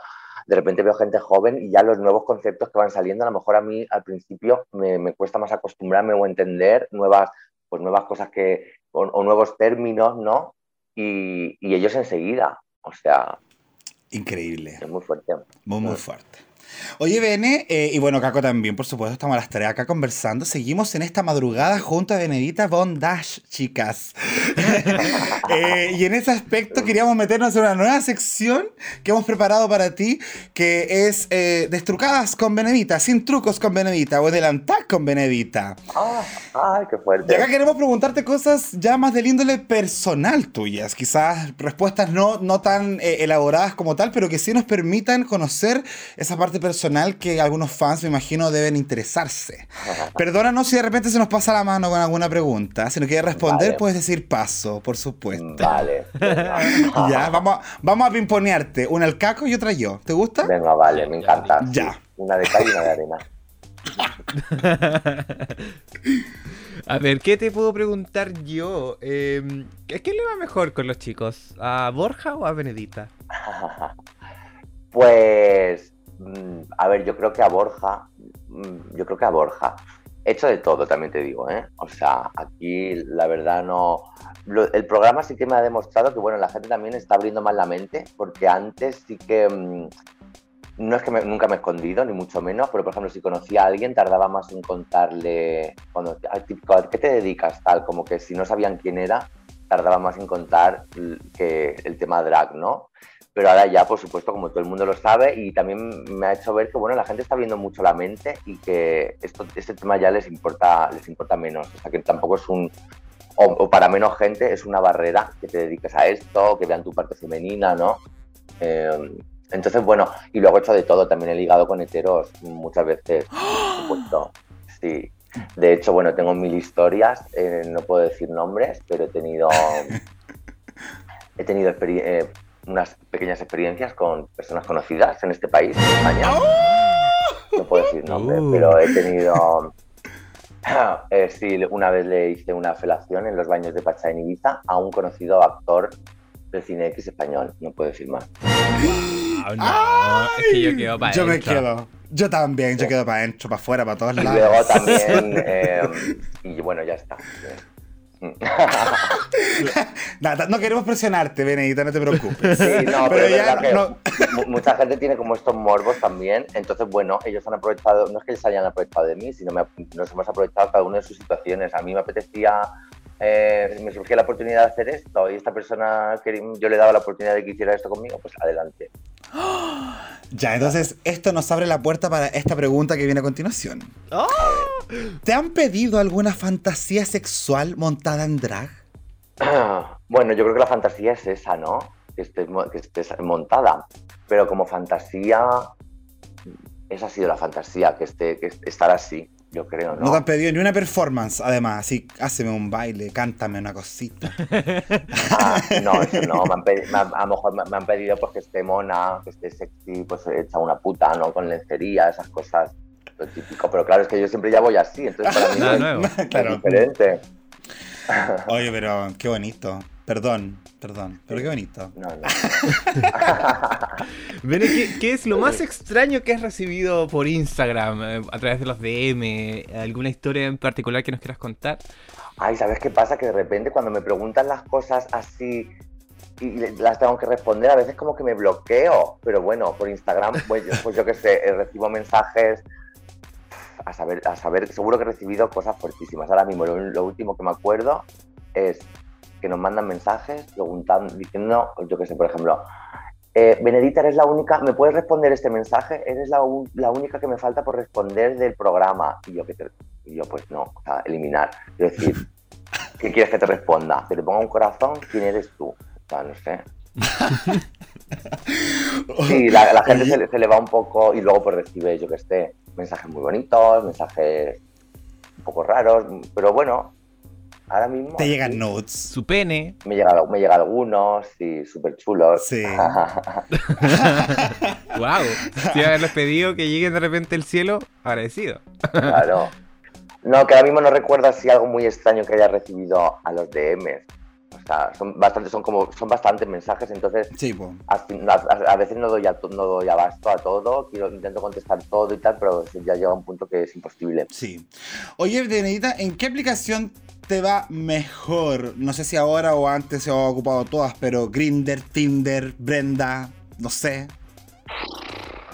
de repente veo gente joven y ya los nuevos conceptos que van saliendo, a lo mejor a mí al principio me, me cuesta más acostumbrarme o entender nuevas, pues nuevas cosas que, o, o nuevos términos, ¿no? Y, y, ellos enseguida, o sea... Increíble. Es muy fuerte. Muy, muy fuerte. Oye, Bene, eh, y bueno, Caco también, por supuesto, estamos a las tres acá conversando. Seguimos en esta madrugada junto a Benedita Bondage, chicas. eh, y en ese aspecto queríamos meternos en una nueva sección que hemos preparado para ti, que es eh, Destrucadas con Benedita, sin trucos con Benedita, o adelantar con Benedita. Ah, ay, qué fuerte. Y acá queremos preguntarte cosas ya más del índole personal tuyas, quizás respuestas no, no tan eh, elaboradas como tal, pero que sí nos permitan conocer esa parte personal que algunos fans, me imagino, deben interesarse. Perdónanos si de repente se nos pasa la mano con alguna pregunta. Si no quieres responder, vale. puedes decir paso, por supuesto. Vale. ya, vamos, a, vamos a pimponearte. Una el caco y otra yo. ¿Te gusta? Venga, vale, me encanta. Ya. Sí. Una de cal y una de arena. A ver, ¿qué te puedo preguntar yo? Eh, ¿Qué le va mejor con los chicos? ¿A Borja o a Benedita? pues, a ver, yo creo que a Borja, mm, yo creo que a Borja. hecho de todo, también te digo, ¿eh? O sea, aquí la verdad no... el programa sí que me ha demostrado que, bueno, la gente también está abriendo más la mente, porque antes sí que... Mm, no es que nunca me he escondido, ni mucho menos, pero por ejemplo, si conocía a alguien, tardaba más en contarle, cuando, ¿a qué te dedicas? Tal, como que si no sabían quién era, tardaba más en contar que el tema drag, ¿no? Pero ahora ya, por supuesto, como todo el mundo lo sabe, y también me ha hecho ver que, bueno, la gente está viendo mucho la mente y que esto, este tema ya les importa, les importa menos. O sea, que tampoco es un, o, para menos gente es una barrera que te dediques a esto, que vean tu parte femenina, ¿no? Eh, entonces, bueno, y luego he hecho de todo, también he ligado con heteros muchas veces, por supuesto. Sí. De hecho, bueno, tengo mil historias, eh, no puedo decir nombres, pero he tenido, he tenido eh, unas pequeñas experiencias con personas conocidas en este país, en España. No puedo decir nombres, uh. pero he tenido... Eh, sí, una vez le hice una felación en los baños de Pacha en Ibiza a un conocido actor del cine X español, no puedo decir más. no, es que yo quedo para Yo me quedo. Yo también, yo quedo para adentro, para afuera, para todos lados. Y luego también, eh, y bueno, ya está. no queremos presionarte, Benedita, no te preocupes. Sí, no, pero, ya, mucha gente tiene como estos morbos también. Entonces, bueno, ellos han aprovechado, no es que ellos hayan aprovechado de mí, sino nos hemos aprovechado cada uno de sus situaciones. A mí me apetecía eh, me surgió la oportunidad de hacer esto y esta persona que yo le daba la oportunidad de que hiciera esto conmigo, pues adelante. Ya, entonces esto nos abre la puerta para esta pregunta que viene a continuación. ¡Oh! ¿Te han pedido alguna fantasía sexual montada en drag? Bueno, yo creo que la fantasía es esa, ¿no? Que estés, que montada. Pero como fantasía, esa ha sido la fantasía, que, esté, que estar así yo creo, ¿no? No te han pedido ni una performance, además, así, háceme un baile, cántame una cosita. Ah, no, eso no, me han pedido, a lo mejor me, han pedido pues que esté mona, que esté sexy, pues hecha una puta, ¿no? Con lencería, esas cosas, lo típico, pero claro, es que yo siempre ya voy así, entonces para mí es diferente. Oye, pero qué bonito. Perdón, perdón, pero qué bonito. No, no. ¿qué, es lo más extraño que has recibido por Instagram, eh, a través de los DM? ¿Alguna historia en particular que nos quieras contar? Ay, ¿sabes qué pasa? Que de repente cuando me preguntan las cosas así y las tengo que responder, a veces como que me bloqueo. Pero bueno, por Instagram, pues, pues yo qué sé, eh, recibo mensajes a saber, a saber, seguro que he recibido cosas fuertísimas. Ahora mismo lo último que me acuerdo es que nos mandan mensajes preguntando, diciendo, yo qué sé, por ejemplo, eh, Benedita, eres la única, ¿me puedes responder este mensaje? Eres la, única que me falta por responder del programa. Y yo, que y yo pues no, o sea, eliminar. Es decir, ¿qué quieres que te responda? ¿Que te ponga un corazón? ¿Quién eres tú? O sea, no sé. Sí, la, gente se, le va un poco y luego pues recibe, yo que sé, mensajes muy bonitos, mensajes un poco raros, pero bueno, Ahora mismo. Te llegan notes. Su pene. Me llega, me llega algunos, sí, súper chulos. Sí. wow. Si haberles pedido que lleguen de repente el cielo, agradecido. claro. No, que ahora mismo no recuerdo así algo muy extraño que haya recibido a los DMs. Sea, son bastante, son como, son bastantes mensajes, entonces sí, a, veces no doy, no doy abasto a todo, quiero, intento contestar todo y tal, pero ya llega un punto que es imposible. Sí. Oye, Benedita, ¿en qué aplicación te va mejor? No sé si ahora o antes se han ocupado todas, pero Grinder, Tinder, Brenda, no sé.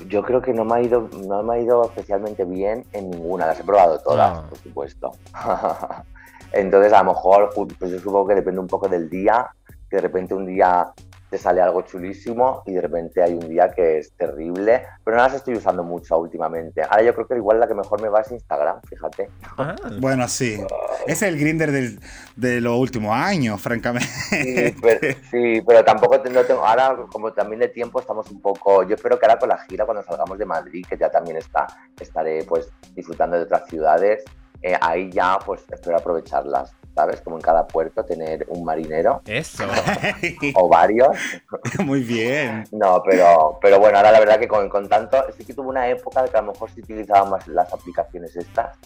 Yo creo que no me ha ido, no me ha ido especialmente bien en ninguna, las he probado todas, ah. por supuesto. Entonces, a lo mejor, pues yo supongo que depende un poco del día, que de repente un día te sale algo chulísimo y de repente hay un día que es terrible, pero no las estoy usando mucho últimamente. Ahora yo creo que igual la que mejor me va es Instagram, fíjate. Ah. Bueno, sí. Es el grinder de los últimos años, francamente. Sí pero, tampoco no tengo, ahora como también de tiempo estamos un poco, yo espero que ahora con la gira cuando salgamos de Madrid, que ya también está, estaré pues disfrutando de otras ciudades, eh, ahí ya pues espero aprovecharlas, ¿sabes? Como en cada puerto tener un marinero. Eso. o varios. Muy bien. No, pero, pero bueno, ahora la verdad que con, con tanto, sí que tuve una época de que a lo mejor sí utilizaba más las aplicaciones estas,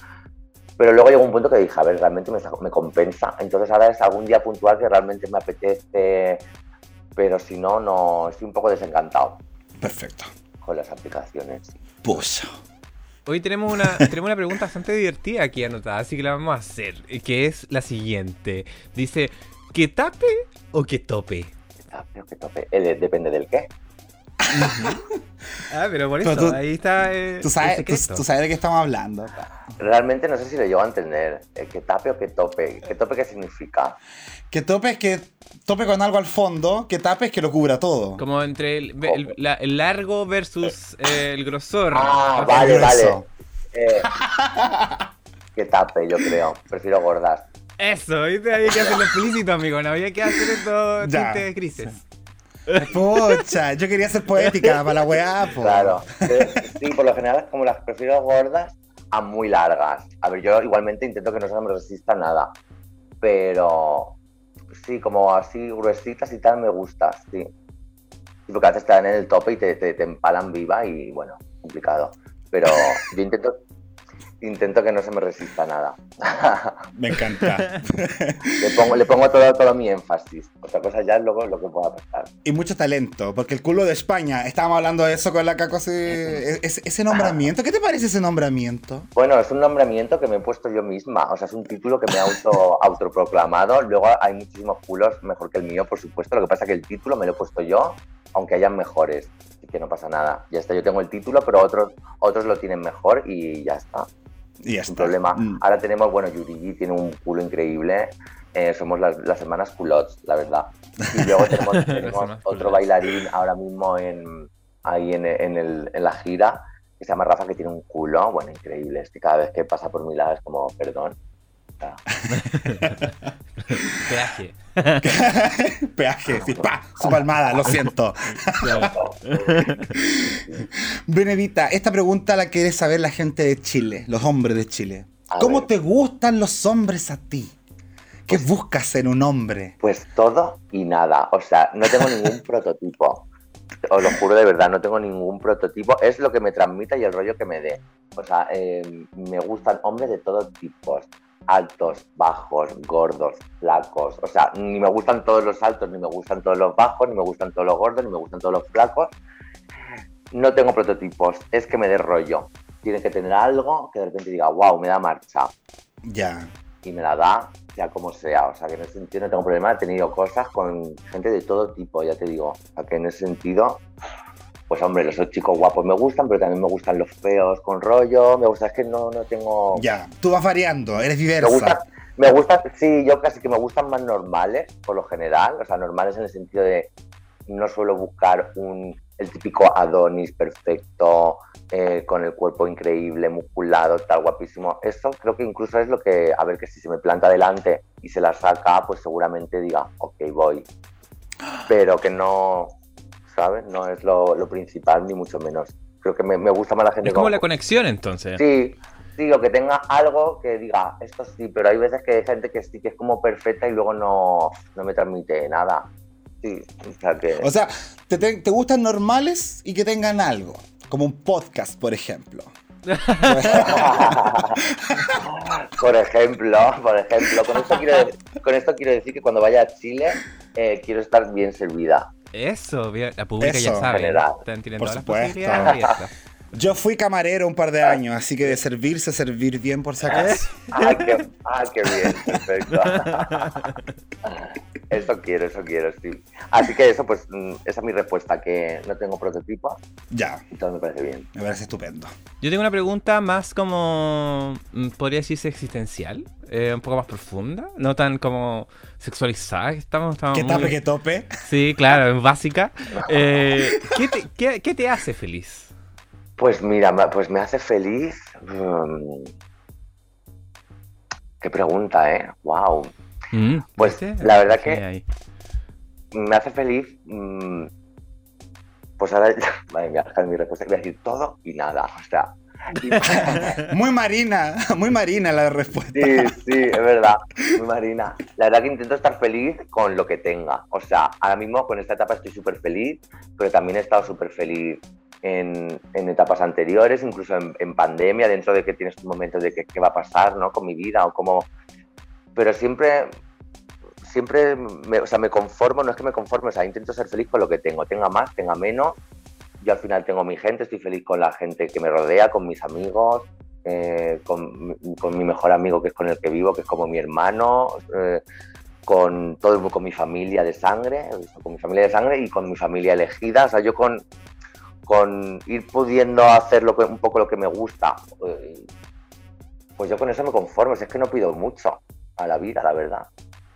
pero luego llegó un punto que dije, a ver, realmente me, me compensa. Entonces ahora es algún día puntual que realmente me apetece, pero si no, no, estoy un poco desencantado. Perfecto. Con las aplicaciones. Pues Hoy tenemos una, tenemos una pregunta bastante divertida aquí anotada, así que la vamos a hacer, que es la siguiente. Dice, ¿que tape o que tope? tape o que tope? Eh, depende del qué. Ah, pero por eso, ahí está. Eh, tú, sabes, tú, sabes de qué estamos hablando. Realmente no sé si lo llevo a entender. Eh, ¿Que tape o que tope? ¿Que tope qué significa? Que tope es que tope con algo al fondo, que tape es que lo cubra todo. Como entre el, largo versus eh, el grosor. Ah, vale, vale. que tape, yo creo. Prefiero gordas. Eso, ¿viste? Había que hacerlo explícito, amigo. No había que hacer esto de crisis. Pucha, yo quería ser poética para la weá, Claro. Sí, por lo general, como las prefiero gordas a muy largas. A ver, yo igualmente intento que no se me resista nada. Pero sí, como así gruesitas y tal me gusta, sí. porque a veces te dan en el tope y te, te empalan viva y bueno, complicado. Pero yo intento intento que no se me resista nada. Me encanta. le, pongo, le pongo todo, todo mi énfasis. Otra cosa ya es luego lo que pueda pasar. Y mucho talento, porque el culo de España, estábamos hablando de eso con la Caco, ese, ese, nombramiento. ¿Qué te parece ese nombramiento? Bueno, es un nombramiento que me he puesto yo misma. O sea, es un título que me he auto, autoproclamado. Luego hay muchísimos culos mejor que el mío, por supuesto. Lo que pasa es que el título me lo he puesto yo, aunque hayan mejores. Así que no pasa nada. Ya está, yo tengo el título, pero otros, otros lo tienen mejor y ya está. Y es un problema. Mm. Ahora tenemos, bueno, Yurigi tiene un culo increíble. Eh, somos las, las, hermanas culots, la verdad. Y luego tenemos, otro bailarín ahora mismo en, ahí en, en, el, en, la gira que se llama Rafa, que tiene un culo, bueno, increíble. Es que cada vez que pasa por mi lado es como, perdón. Peaje. Peaje, sí, pa, su palmada, lo siento. Benedita, esta pregunta la quiere saber la gente de Chile, los hombres de Chile. ¿Cómo te gustan los hombres a ti? ¿Qué pues buscas en un hombre? Pues todo y nada. O sea, no tengo ningún prototipo. Os lo juro de verdad, no tengo ningún prototipo. Es lo que me transmita y el rollo que me dé. O sea, eh, me gustan hombres de todos tipos altos, bajos, gordos, flacos. O sea, ni me gustan todos los altos, ni me gustan todos los bajos, ni me gustan todos los gordos, ni me gustan todos los flacos. No tengo prototipos, es que me dé rollo. Tiene que tener algo que de repente diga, wow, me da marcha. Ya. Y me la da, sea como sea. O sea, que en ese sentido no tengo problema. He tenido cosas con gente de todo tipo, ya te digo. O sea, que en ese sentido pues hombre, los chicos guapos me gustan, pero también me gustan los feos con rollo. Me gusta, es que no, no tengo. Ya, tú vas variando, eres diversa. Me gusta, me gusta, sí, yo casi que me gustan más normales, por lo general. O sea, normales en el sentido de no suelo buscar un, el típico Adonis perfecto, eh, con el cuerpo increíble, musculado, tal, guapísimo. Eso creo que incluso es lo que, a ver, que si se me planta delante y se la saca, pues seguramente diga, ok, voy. Pero que no, ¿sabes? No es lo, principal, ni mucho menos. Creo que me, gusta más la gente. Es como, la conexión, entonces. Sí, sí, o que tenga algo que diga, esto sí, pero hay veces que hay gente que sí que es como perfecta y luego no, no me transmite nada. Sí, o sea que. O sea, te, te gustan normales y que tengan algo, como un podcast, por ejemplo. por ejemplo, por ejemplo, con esto quiero, con esto quiero decir que cuando vaya a Chile eh, quiero estar bien servida. Eso, la pública ya sabe. Están teniendo por supuesto. Yo fui camarero un par de años, así que de servirse, servir bien por si acaso. ah, qué, ah, qué bien, perfecto. eso quiero, eso quiero, sí. Así que eso, pues, mm, esa es mi respuesta, que no tengo prototipo. Ya. Todo me parece bien. Me parece estupendo. Yo tengo una pregunta más como, mm, podría decirse existencial, eh, un poco más profunda, no tan como sexualizada. Estamos, estamos que tape, que tope. Sí, claro, básica. Eh, ¿qué, te, qué, ¿Qué te hace feliz? Pues mira, pues me hace feliz. Mm, qué pregunta, ¿eh? ¡Wow! Mm, pues la verdad que me hace feliz. Mm, pues ahora, madre mía, mi respuesta. Voy a decir todo y nada. O sea. muy marina, muy marina la respuesta. Sí, sí, es verdad, muy marina. La verdad que intento estar feliz con lo que tenga. O sea, ahora mismo con esta etapa estoy súper feliz, pero también he estado súper feliz en, etapas anteriores, incluso en, pandemia, dentro de que tienes un momento de qué va a pasar ¿no? con mi vida o cómo... Pero siempre, siempre me, o sea, me conformo, no es que me conforme, o sea, intento ser feliz con lo que tengo, tenga más, tenga menos, yo al final tengo mi gente, estoy feliz con la gente que me rodea, con mis amigos, eh, con, mi mejor amigo que es con el que vivo, que es como mi hermano, eh, con todo con mi familia de sangre, con mi familia de sangre y con mi familia elegida. O sea, yo con, con ir pudiendo hacer lo que, un poco lo que me gusta, eh, pues yo con eso me conformo. es que no pido mucho a la vida, la verdad.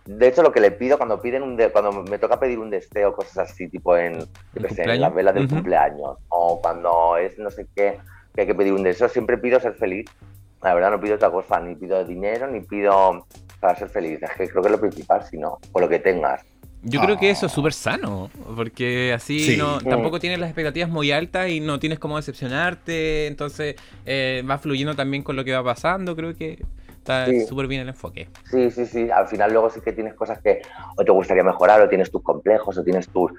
De hecho, lo que le pido cuando piden un cuando me toca pedir un deseo, cosas así, tipo en, en las velas del cumpleaños, o cuando es no sé qué, que hay que pedir un deseo, siempre pido ser feliz. La verdad no pido otra cosa, ni pido dinero, ni pido para ser feliz. Es que creo que es lo principal, si no, o lo que tengas. Yo creo que eso es súper sano, porque así no, tampoco tienes las expectativas muy altas y no tienes cómo decepcionarte, entonces eh, va fluyendo también con lo que va pasando, creo que está súper bien el enfoque. Sí, sí, sí, al final luego sí que tienes cosas que o te gustaría mejorar, o tienes tus complejos, o tienes tus,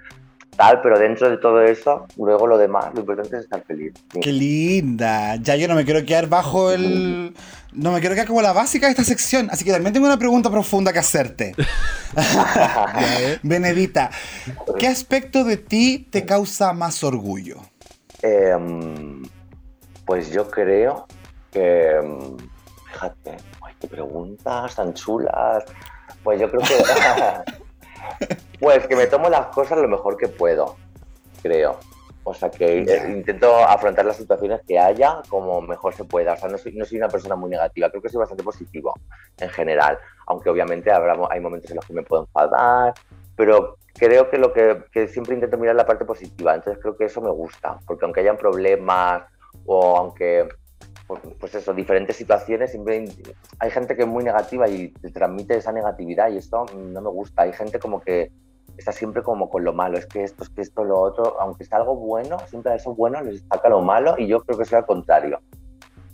tal, pero dentro de todo eso, luego lo demás, lo importante es estar feliz. Qué linda. Ya yo no me quiero quedar bajo el. No me quiero quedar como la básica de esta sección, así que también tengo una pregunta profunda que hacerte. Benedita, ¿qué aspecto de ti te causa más orgullo? Em, pues yo creo que. Em, fíjate, qué preguntas tan chulas. Pues yo creo que. Pues que me tomo las cosas lo mejor que puedo, creo. O sea, que eh, intento afrontar las situaciones que haya como mejor se pueda. O sea, no soy, no soy una persona muy negativa, creo que soy bastante positivo en general. Aunque obviamente habrá, hay momentos en los que me puedo enfadar, pero creo que lo que, que siempre intento mirar la parte positiva. Entonces creo que eso me gusta, porque aunque hayan problemas o aunque pues, pues, eso, diferentes situaciones, siempre hay gente que es muy negativa y te transmite esa negatividad y esto no me gusta. Hay gente como que está siempre como con lo malo, es que esto, es que esto, lo otro, aunque está algo bueno, siempre a eso bueno les destaca lo malo y yo creo que sea al contrario.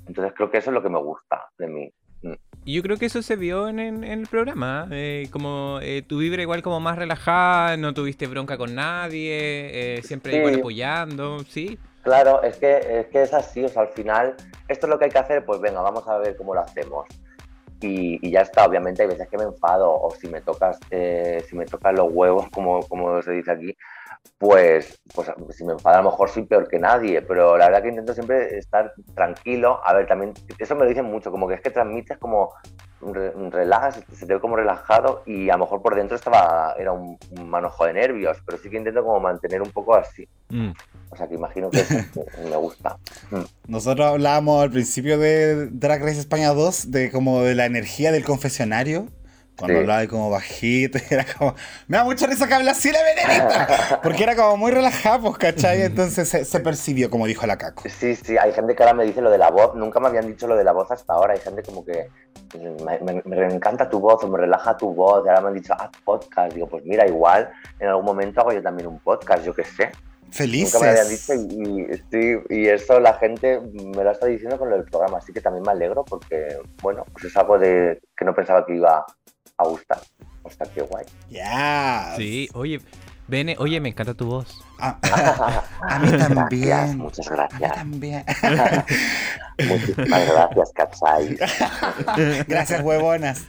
Entonces creo que eso es lo que me gusta de mí. Mm. Yo creo que eso se vio en, el programa, eh, como eh, tu vibra igual como más relajada, no tuviste bronca con nadie, eh, siempre igual apoyando, ¿sí? Claro, es que, es que es así, o sea, al final, esto es lo que hay que hacer, pues venga, vamos a ver cómo lo hacemos. Y, ya está, obviamente hay veces que me enfado, o si me tocas, eh, si me tocan los huevos, como, como se dice aquí, pues, pues si me enfada a lo mejor soy peor que nadie, pero la verdad que intento siempre estar tranquilo. A ver, también, eso me lo dicen mucho, como que es que transmites como relajas, se te ve como relajado y a lo mejor por dentro estaba, era un, manojo de nervios, pero sí que intento como mantener un poco así. Mm. O sea que imagino que me gusta. Mm. Nosotros hablábamos al principio de Drag Race España 2 de como de la energía del confesionario cuando hablaba como bajito, era como. Me da mucha risa que habla así la venenita. Porque era como muy relajado, pues, ¿cachai? Entonces se, percibió, como dijo la Caco. Sí, sí, hay gente que ahora me dice lo de la voz. Nunca me habían dicho lo de la voz hasta ahora. Hay gente como que. Me, encanta tu voz o me relaja tu voz. Y ahora me han dicho, haz podcast. Digo, pues mira, igual en algún momento hago yo también un podcast, yo qué sé. Felices. Nunca me habían dicho y, y, eso la gente me lo está diciendo con el programa, así que también me alegro porque, bueno, pues es algo de que no pensaba que iba a gustar. O sea, qué guay. Ya. Sí, oye, Bene, oye, me encanta tu voz. A mí también. muchas gracias. A mí también. Muchísimas gracias, Katsai. gracias, huevonas.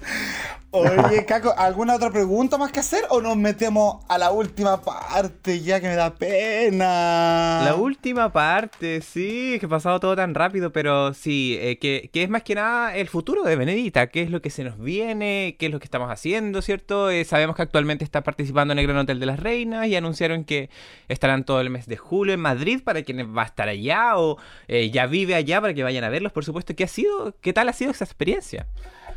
Oye, Caco, ¿alguna otra pregunta más que hacer o nos metemos a la última parte ya que me da pena? La última parte, sí, que ha pasado todo tan rápido, pero sí, eh, que, es más que nada el futuro de Benedita, qué es lo que se nos viene, qué es lo que estamos haciendo, ¿cierto? Eh, sabemos que actualmente está participando en el Gran Hotel de las Reinas y anunciaron que estarán todo el mes de julio en Madrid para quienes va a estar allá o eh, ya vive allá para que vayan a verlos, por supuesto. ¿Qué ha sido, qué tal ha sido esa experiencia?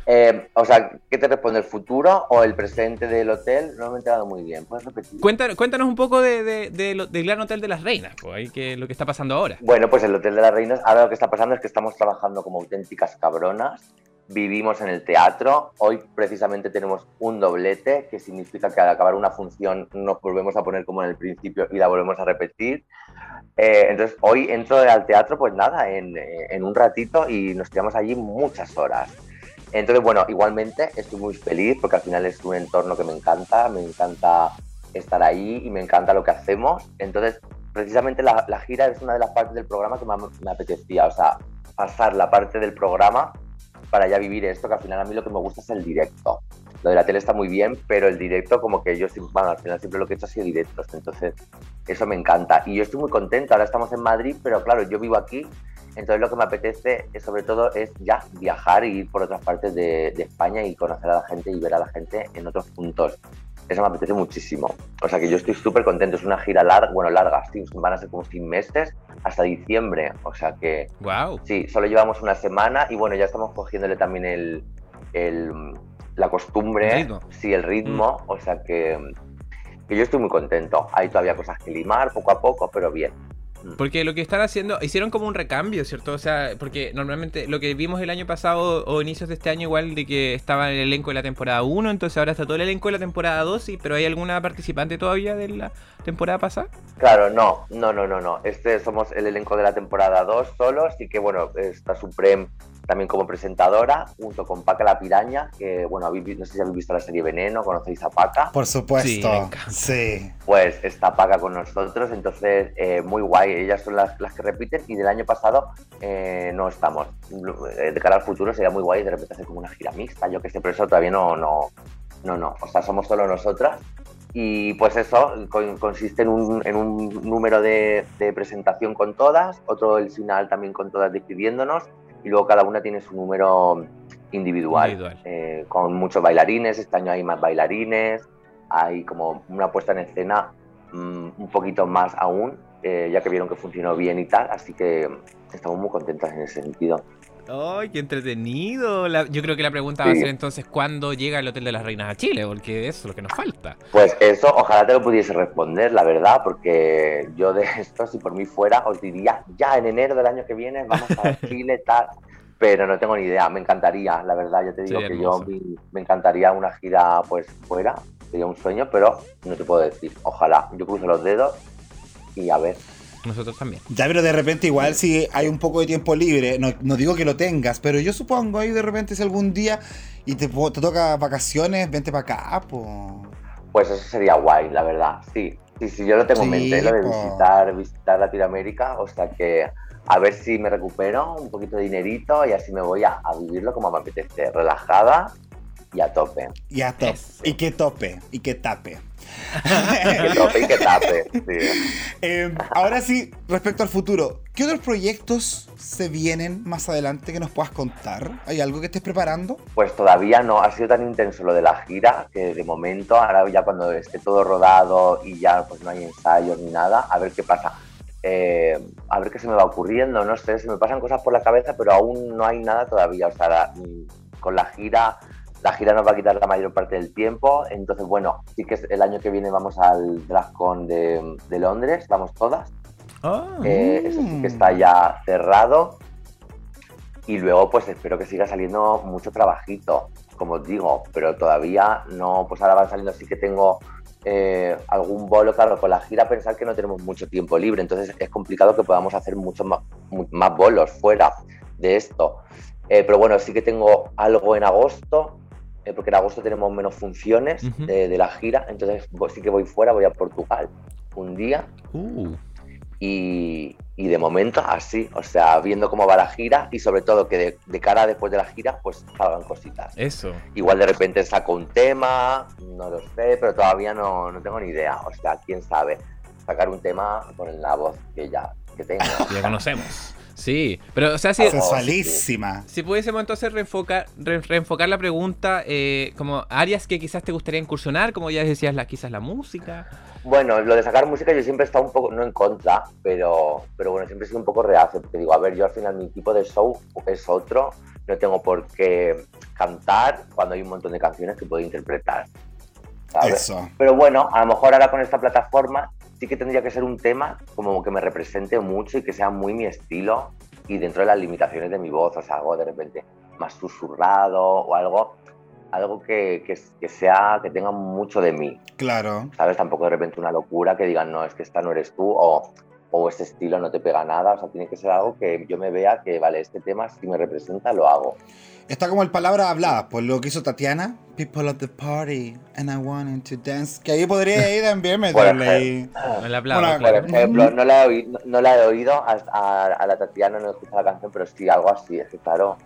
Eh, o sea, ¿qué te responde el futuro o el presente del hotel? No me he enterado muy bien. ¿Puedes repetir? Cuéntanos, cuéntanos un poco de, del Gran Hotel de las Reinas, pues, que, lo que está pasando ahora. Bueno, pues el Hotel de las Reinas, ahora lo que está pasando es que estamos trabajando como auténticas cabronas. Vivimos en el teatro. Hoy precisamente tenemos un doblete, que significa que al acabar una función nos volvemos a poner como en el principio y la volvemos a repetir. Eh, entonces, hoy entro al teatro, pues nada, en, en un ratito y nos quedamos allí muchas horas. Entonces, bueno, igualmente estoy muy feliz porque al final es un entorno que me encanta, me encanta estar ahí y me encanta lo que hacemos. Entonces, precisamente la, gira es una de las partes del programa que más me apetecía, o sea, pasar la parte del programa para ya vivir esto, que al final a mí lo que me gusta es el directo. lo de la tele está muy bien, pero el directo como que yo, bueno, al final siempre lo que he hecho ha sido directos, entonces eso me encanta. Y yo estoy muy contento, ahora estamos en Madrid, pero claro, yo vivo aquí, entonces lo que me apetece es, sobre todo es ya viajar y ir por otras partes de, de España y conocer a la gente y ver a la gente en otros puntos. Eso me apetece muchísimo. O sea que yo estoy súper contento. Es una gira larga, bueno, larga, sí, van a ser como 100 meses hasta diciembre. O sea que. ¡Wow! Sí, solo llevamos una semana y bueno, ya estamos cogiéndole también el, el la costumbre. El ritmo. Sí, el ritmo. O sea que, que yo estoy muy contento. Hay todavía cosas que limar poco a poco, pero bien. Porque lo que están haciendo, hicieron como un recambio, ¿cierto? O sea, porque normalmente lo que vimos el año pasado o inicios de este año, igual de que estaba en el elenco de la temporada 1, entonces ahora está todo el elenco de la temporada 2, sí, pero ¿hay alguna participante todavía de la temporada pasada? Claro, no, no, no, no, no. Este somos el elenco de la temporada 2 solo, así que bueno, está Supreme también como presentadora, junto con Paca la Piraña, que bueno, habéis, no sé si habéis visto la serie Veneno, conocéis a Paca. Por supuesto, Sí, sí. Pues está Paca con nosotros, entonces eh, muy guay, ellas son las, las que repiten y del año pasado eh, no estamos. Eh, De cara al futuro sería muy guay de repente hacer como una gira mixta, yo que sé, pero eso todavía no, no, no, no, o sea, somos solo nosotras. Y pues eso con- consiste en un, en un número de, de presentación con todas, otro el final también con todas despidiéndonos y luego cada una tiene su número individual, Individual. eh, con muchos bailarines, este año hay más bailarines, hay como una puesta en escena mm, un poquito más aún, eh, ya que vieron que funcionó bien y tal, así que estamos muy contentas en ese sentido. ¡Ay, qué entretenido! La- yo creo que la pregunta va a ser entonces cuándo llega el Hotel de las Reinas a Chile, porque eso es lo que nos falta. Pues eso, ojalá te lo pudiese responder, la verdad, porque yo de esto, si por mí fuera, os diría ya en enero del año que viene vamos a Chile, tal. Pero no tengo ni idea, me encantaría, la verdad, ya te digo Sería que yo me, me encantaría una gira pues fuera, sería un sueño, pero no te puedo decir, ojalá, yo cruzo los dedos y a ver. Nosotros también. Ya, pero de repente igual si hay un poco de tiempo libre, no, no digo que lo tengas, pero yo supongo ahí de repente si algún día y te, te toca vacaciones, vente para acá, po. Pues eso sería guay, la verdad, sí. Sí, sí, yo lo tengo en Sí, mente, lo de visitar, visitar Latinoamérica, o sea que a ver si me recupero un poquito de dinerito y así me voy a, a vivirlo como me apetece, relajada y a tope. Y a top. Eso. Y que tope. Y que tape. Que tope y que tape. sí. Eh, ahora sí, respecto al futuro, ¿qué otros proyectos se vienen más adelante que nos puedas contar? ¿Hay algo que estés preparando? Pues todavía no, ha sido tan intenso lo de la gira que de momento, ahora ya cuando esté todo rodado y ya pues no hay ensayos ni nada, a ver qué pasa. Eh, a ver qué se me va ocurriendo, no sé, se me pasan cosas por la cabeza, pero aún no hay nada todavía. O sea, la- mm, con la gira, la gira nos va a quitar la mayor parte del tiempo. Entonces, bueno, sí que es- el año que viene vamos al DragCon de, de Londres, vamos todas. Ah, Eh, eso sí que está ya cerrado. Y luego, pues espero que siga saliendo mucho trabajito, como os digo, pero todavía no, pues ahora van saliendo, sí que tengo eh, algún bolo, claro, con la gira pensar que no tenemos mucho tiempo libre, entonces es complicado que podamos hacer muchos más, más bolos fuera de esto. Eh, pero bueno, sí que tengo algo en agosto, eh, porque en agosto tenemos menos funciones de, de la gira, entonces pues, sí que voy fuera, voy a Portugal un día uh, y, y de momento así, o sea, viendo cómo va la gira y sobre todo que de, de cara a después de la gira pues salgan cositas. eso. Igual de repente saco un tema, no lo sé, pero todavía no, no tengo ni idea, o sea, quién sabe, sacar un tema con la voz que ya que tengo. Ya conocemos. Sí, pero o sea, si, Sensualísima. si pudiésemos entonces reenfocar, re- reenfocar la pregunta eh, como áreas que quizás te gustaría incursionar, como ya decías, la, quizás la música. Bueno, lo de sacar música yo siempre he estado un poco, no en contra, pero, pero bueno, siempre he sido un poco reacio, porque digo, a ver, yo al final mi tipo de show es otro, no tengo por qué cantar cuando hay un montón de canciones que puedo interpretar. ¿sabes? Eso. Pero bueno, a lo mejor ahora con esta plataforma sí que tendría que ser un tema como que me represente mucho y que sea muy mi estilo y dentro de las limitaciones de mi voz, o sea, algo de repente más susurrado o algo, algo que, que, que sea, que tenga mucho de mí, Claro. ¿sabes? Tampoco de repente una locura que digan, no, es que esta no eres tú o, o este estilo no te pega nada, o sea, tiene que ser algo que yo me vea que, vale, este tema si me representa lo hago. Está como el palabra hablada, por lo que hizo Tatiana. People at the party, and I wanted to dance. Que ahí podría ir también meterle ahí. Una- claro. Por ejemplo, no la he oído, no la he oído a, a- a la Tatiana, no he escuchado la canción, pero sí, algo así, es que claro,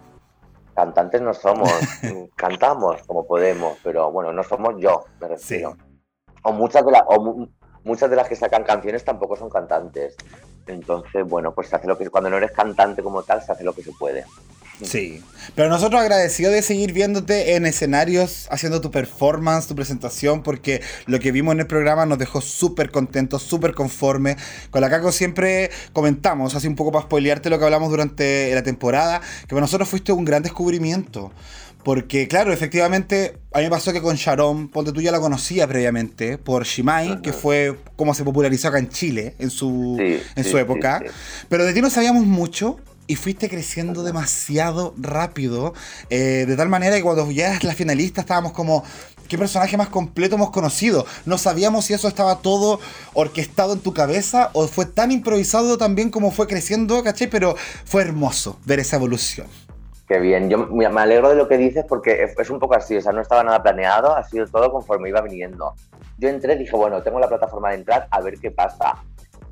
cantantes no somos, cantamos como podemos, pero bueno, no somos yo, me refiero. O muchas de las muchas de las que sacan canciones tampoco son cantantes. Entonces, bueno, pues se hace lo que cuando no eres cantante como tal, se hace lo que se puede. Sí, pero nosotros agradecidos de seguir viéndote en escenarios, haciendo tu performance, tu presentación, porque lo que vimos en el programa nos dejó súper contentos, súper conformes. Con la Caco siempre comentamos, así un poco para spoilearte lo que hablamos durante la temporada, que para nosotros fuiste un gran descubrimiento. Porque, claro, efectivamente, a mí me pasó que con Sharon, ponte tú ya la conocía previamente, por Shimai, que fue como se popularizó acá en Chile en su, en su época. Pero de ti no sabíamos mucho y fuiste creciendo demasiado rápido. Eh, de tal manera que cuando ya eras la finalista estábamos como, ¿qué personaje más completo hemos conocido? No sabíamos si eso estaba todo orquestado en tu cabeza o fue tan improvisado también como fue creciendo, ¿cachai? Pero fue hermoso ver esa evolución. Qué bien, yo me alegro de lo que dices porque es un poco así, o sea, no estaba nada planeado, ha sido todo conforme iba viniendo. Yo entré, dije, bueno, tengo la plataforma de entrar, a ver qué pasa.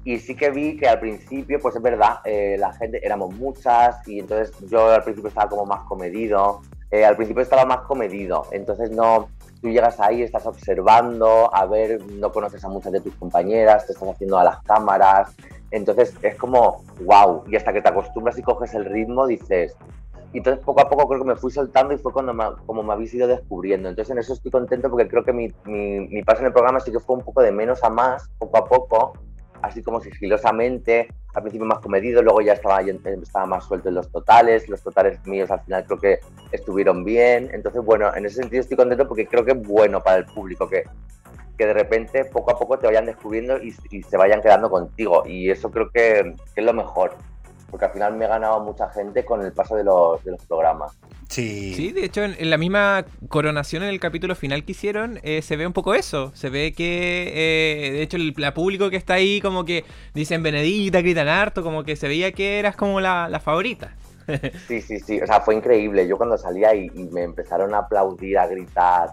Y sí que vi que al principio, pues es verdad, eh, la gente, éramos muchas y entonces yo al principio estaba como más comedido, eh, al principio estaba más comedido, entonces no, tú llegas ahí, estás observando, a ver, no conoces a muchas de tus compañeras, te estás haciendo a las cámaras, entonces es como, wow, y hasta que te acostumbras y coges el ritmo, dices, y entonces poco a poco creo que me fui soltando y fue cuando me, como me habéis ido descubriendo. Entonces en eso estoy contento porque creo que mi, mi, mi, paso en el programa sí que fue un poco de menos a más, poco a poco, así como sigilosamente, al principio más comedido, luego ya estaba, estaba más suelto en los totales, los totales míos al final creo que estuvieron bien. Entonces bueno, en ese sentido estoy contento porque creo que es bueno para el público que, que de repente poco a poco te vayan descubriendo y, se vayan quedando contigo. Y eso creo que es lo mejor porque al final me he ganado mucha gente con el paso de los, de los programas. Sí. Sí, de hecho, en, la misma coronación, en el capítulo final que hicieron, eh, se ve un poco eso. Se ve que, eh, de hecho, el público que está ahí, como que dicen Benedita, gritan harto, como que se veía que eras como la, la favorita. sí, sí, sí. O sea, fue increíble. Yo cuando salía y, y, me empezaron a aplaudir, a gritar,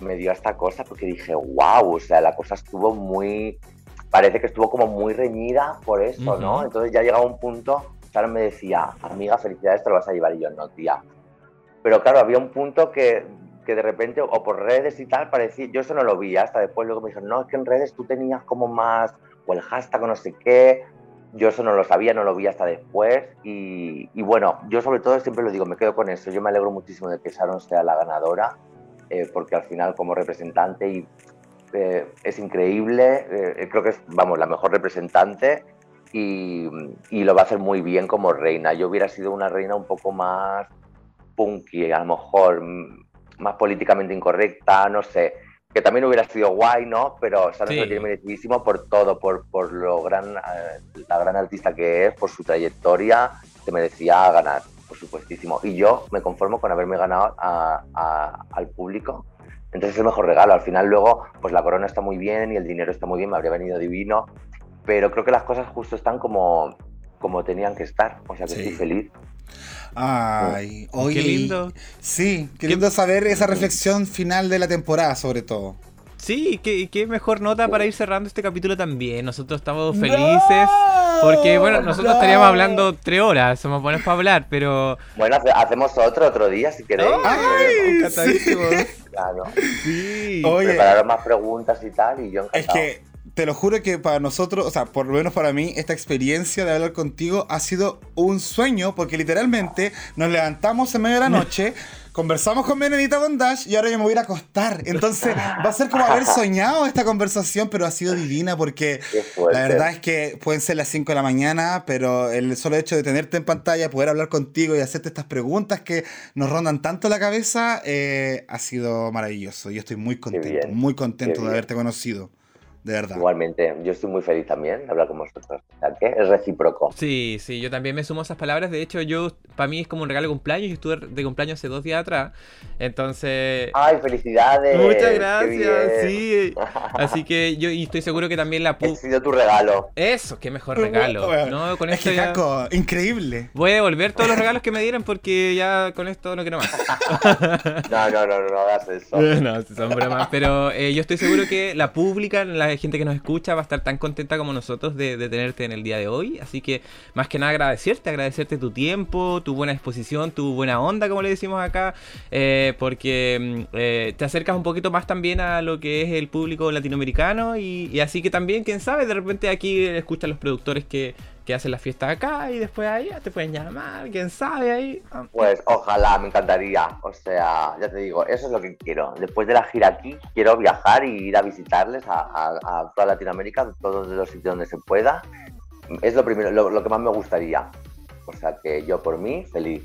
me dio esta cosa porque dije, wow, o sea, la cosa estuvo muy parece que estuvo como muy reñida por eso, ¿no? Entonces ya llegaba un punto, Sharon me decía, amiga, felicidades, te lo vas a llevar. Y yo, no, tía. Pero claro, había un punto que, que de repente, o por redes y tal, parecía, yo eso no lo vi, hasta después luego me dijeron, no, es que en redes tú tenías como más, o el hashtag o no sé qué, yo eso no lo sabía, no lo vi hasta después. Y, y, bueno, yo sobre todo siempre lo digo, me quedo con eso. Yo me alegro muchísimo de que Sharon sea la ganadora, eh, porque al final como representante y eh, es increíble, eh, creo que es, vamos, la mejor representante y, y, lo va a hacer muy bien como reina. Yo hubiera sido una reina un poco más punky, a lo mejor mm, más políticamente incorrecta, no sé, que también hubiera sido guay, ¿no? Pero Sara sí. lo tiene merecidísimo por todo, por, por lo gran, eh, la gran artista que es, por su trayectoria, se merecía ganar, por supuestísimo. Y yo me conformo con haberme ganado a, a, al público entonces es el mejor regalo. Al final luego, pues la corona está muy bien y el dinero está muy bien, me habría venido divino, pero creo que las cosas justo están como, como tenían que estar. O sea que sí. estoy feliz. Ay, hoy. Qué lindo. Sí, qué lindo saber esa reflexión final de la temporada, sobre todo. Sí, qué, qué mejor nota para ir cerrando este capítulo también. Nosotros estamos felices. Porque, bueno, nosotros no. estaríamos hablando tres horas, somos buenos para hablar, pero. Bueno, hacemos otro otro día si queréis. ¡Ay! Sí. Claro. Sí. Oye. Prepararon más preguntas y tal, y yo encantado. Es que te lo juro que para nosotros, o sea, por lo menos para mí, esta experiencia de hablar contigo ha sido un sueño, porque literalmente nos levantamos en medio de la noche, conversamos con Benedita Bondage y ahora yo me voy a ir a acostar. Entonces va a ser como haber soñado esta conversación, pero ha sido divina porque la verdad es que pueden ser las 5 de la mañana, pero el solo hecho de tenerte en pantalla, poder hablar contigo y hacerte estas preguntas que nos rondan tanto la cabeza, eh, ha sido maravilloso. Yo estoy muy contento, muy contento de haberte conocido. De verdad. Igualmente, yo estoy muy feliz también de hablar con vosotros. O sea, que es recíproco. Sí, sí, yo también me sumo a esas palabras. De hecho, yo, para mí es como un regalo de cumpleaños. Yo estuve de cumpleaños hace dos días atrás. Entonces. ¡Ay, felicidades! Muchas gracias, sí. Así que yo y estoy seguro que también la pu. Ha sido tu regalo. Eso, qué mejor regalo. Bueno, no, con es esto que, ya... Increíble. Voy a devolver todos los regalos que me dieron porque ya con esto no quiero más. no, no, no, no, no hagas eso. No, son bromas. Pero eh, yo estoy seguro que la pública, la gente que nos escucha, va a estar tan contenta como nosotros de, tenerte en el día de hoy. Así que, más que nada, agradecerte, agradecerte tu tiempo, tuvo buena exposición, tuvo buena onda, como le decimos acá, eh, porque mm, eh, te acercas un poquito más también a lo que es el público latinoamericano y, y así que también, quién sabe, de repente aquí escuchan los productores que, que hacen las fiestas acá y después ahí te pueden llamar, quién sabe ahí. Ah. Pues ojalá, me encantaría. O sea, ya te digo, eso es lo que quiero. Después de la gira aquí, quiero viajar y ir a visitarles a, a- a toda Latinoamérica, todos los sitios donde se pueda. Es lo primero, lo, lo que más me gustaría. O sea que yo por mí, feliz.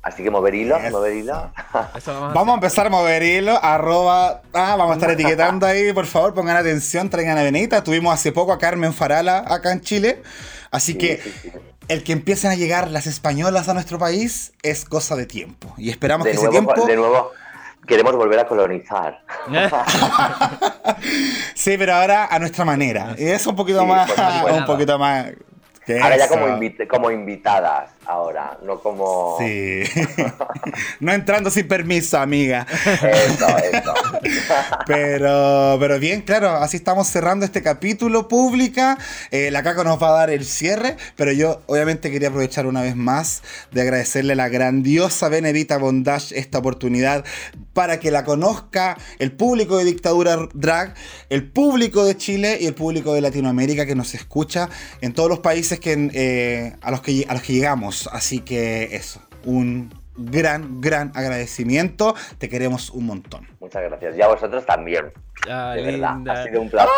Así que mover hilo, Eso. mover hilo. Eso vamos a Vamos a empezar a mover hilo, arroba, ah, vamos a estar etiquetando ahí, por favor, pongan atención, traigan a Benita. Tuvimos hace poco a Carmen Farala acá en Chile, así Sí, que sí, sí. el que empiecen a llegar las españolas a nuestro país es cosa de tiempo. Y esperamos De que ese tiempo... de nuevo, queremos volver a colonizar. Sí, pero ahora a nuestra manera. Y es un poquito Sí, más, pues un poquito más... Ahora ya como, invit- como invitadas, ahora, no como... Sí. no entrando sin permiso, amiga. Eso, eso. Pero, pero bien, claro, así estamos cerrando este capítulo pública. Eh, la Caco nos va a dar el cierre, pero yo obviamente quería aprovechar una vez más de agradecerle a la grandiosa Benedita Bondage esta oportunidad para que la conozca el público de Dictadura Drag, el público de Chile y el público de Latinoamérica que nos escucha en todos los países que, eh, a, los que, a los que llegamos. Así que eso, un gran, gran agradecimiento. Te queremos un montón. Muchas gracias. Y a vosotros también. Ah, de verdad. Ha sido un placer.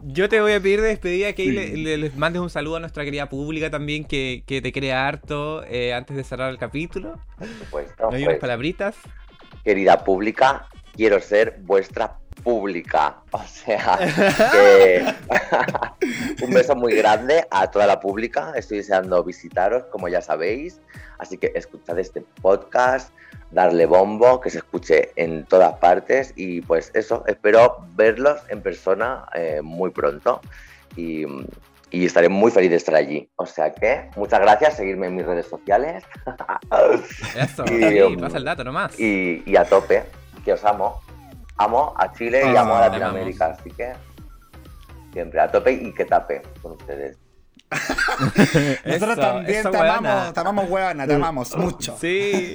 Yo te voy a pedir de despedida que ahí le- le- les mandes un saludo a nuestra querida pública también que, que te crea harto eh, antes de cerrar el capítulo. Por supuesto. ¿No hay unas pues, palabritas? querida pública, quiero ser vuestra pública. O sea, que un beso muy grande a toda la pública. Estoy deseando visitaros, como ya sabéis. Así que escuchad este podcast, darle bombo, que se escuche en todas partes. Y pues eso, espero verlos en persona eh, muy pronto. Y, y estaré muy feliz de estar allí. O sea que, muchas gracias. Seguirme en mis redes sociales. Eso, Y, um, pasa el dato nomás. y, y a tope, que os amo. Amo a Chile y Ah, amo a te Latinoamérica, así que siempre a tope y que tape con ustedes. Nosotros Eso, también eso, te huevona. amamos, te amamos, huevona, te amamos mucho. Sí.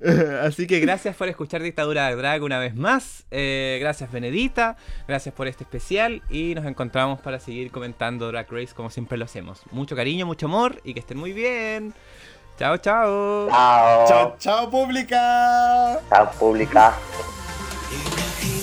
Así que gracias por escuchar Dictadura Drag una vez más. Eh, gracias Benedita. Gracias por este especial. Y nos encontramos para seguir comentando Drag Race como siempre lo hacemos. Mucho cariño, mucho amor y que estén muy bien. Chao, chao. Chao. Chao, chao, pública. Chao, pública. Imaginar,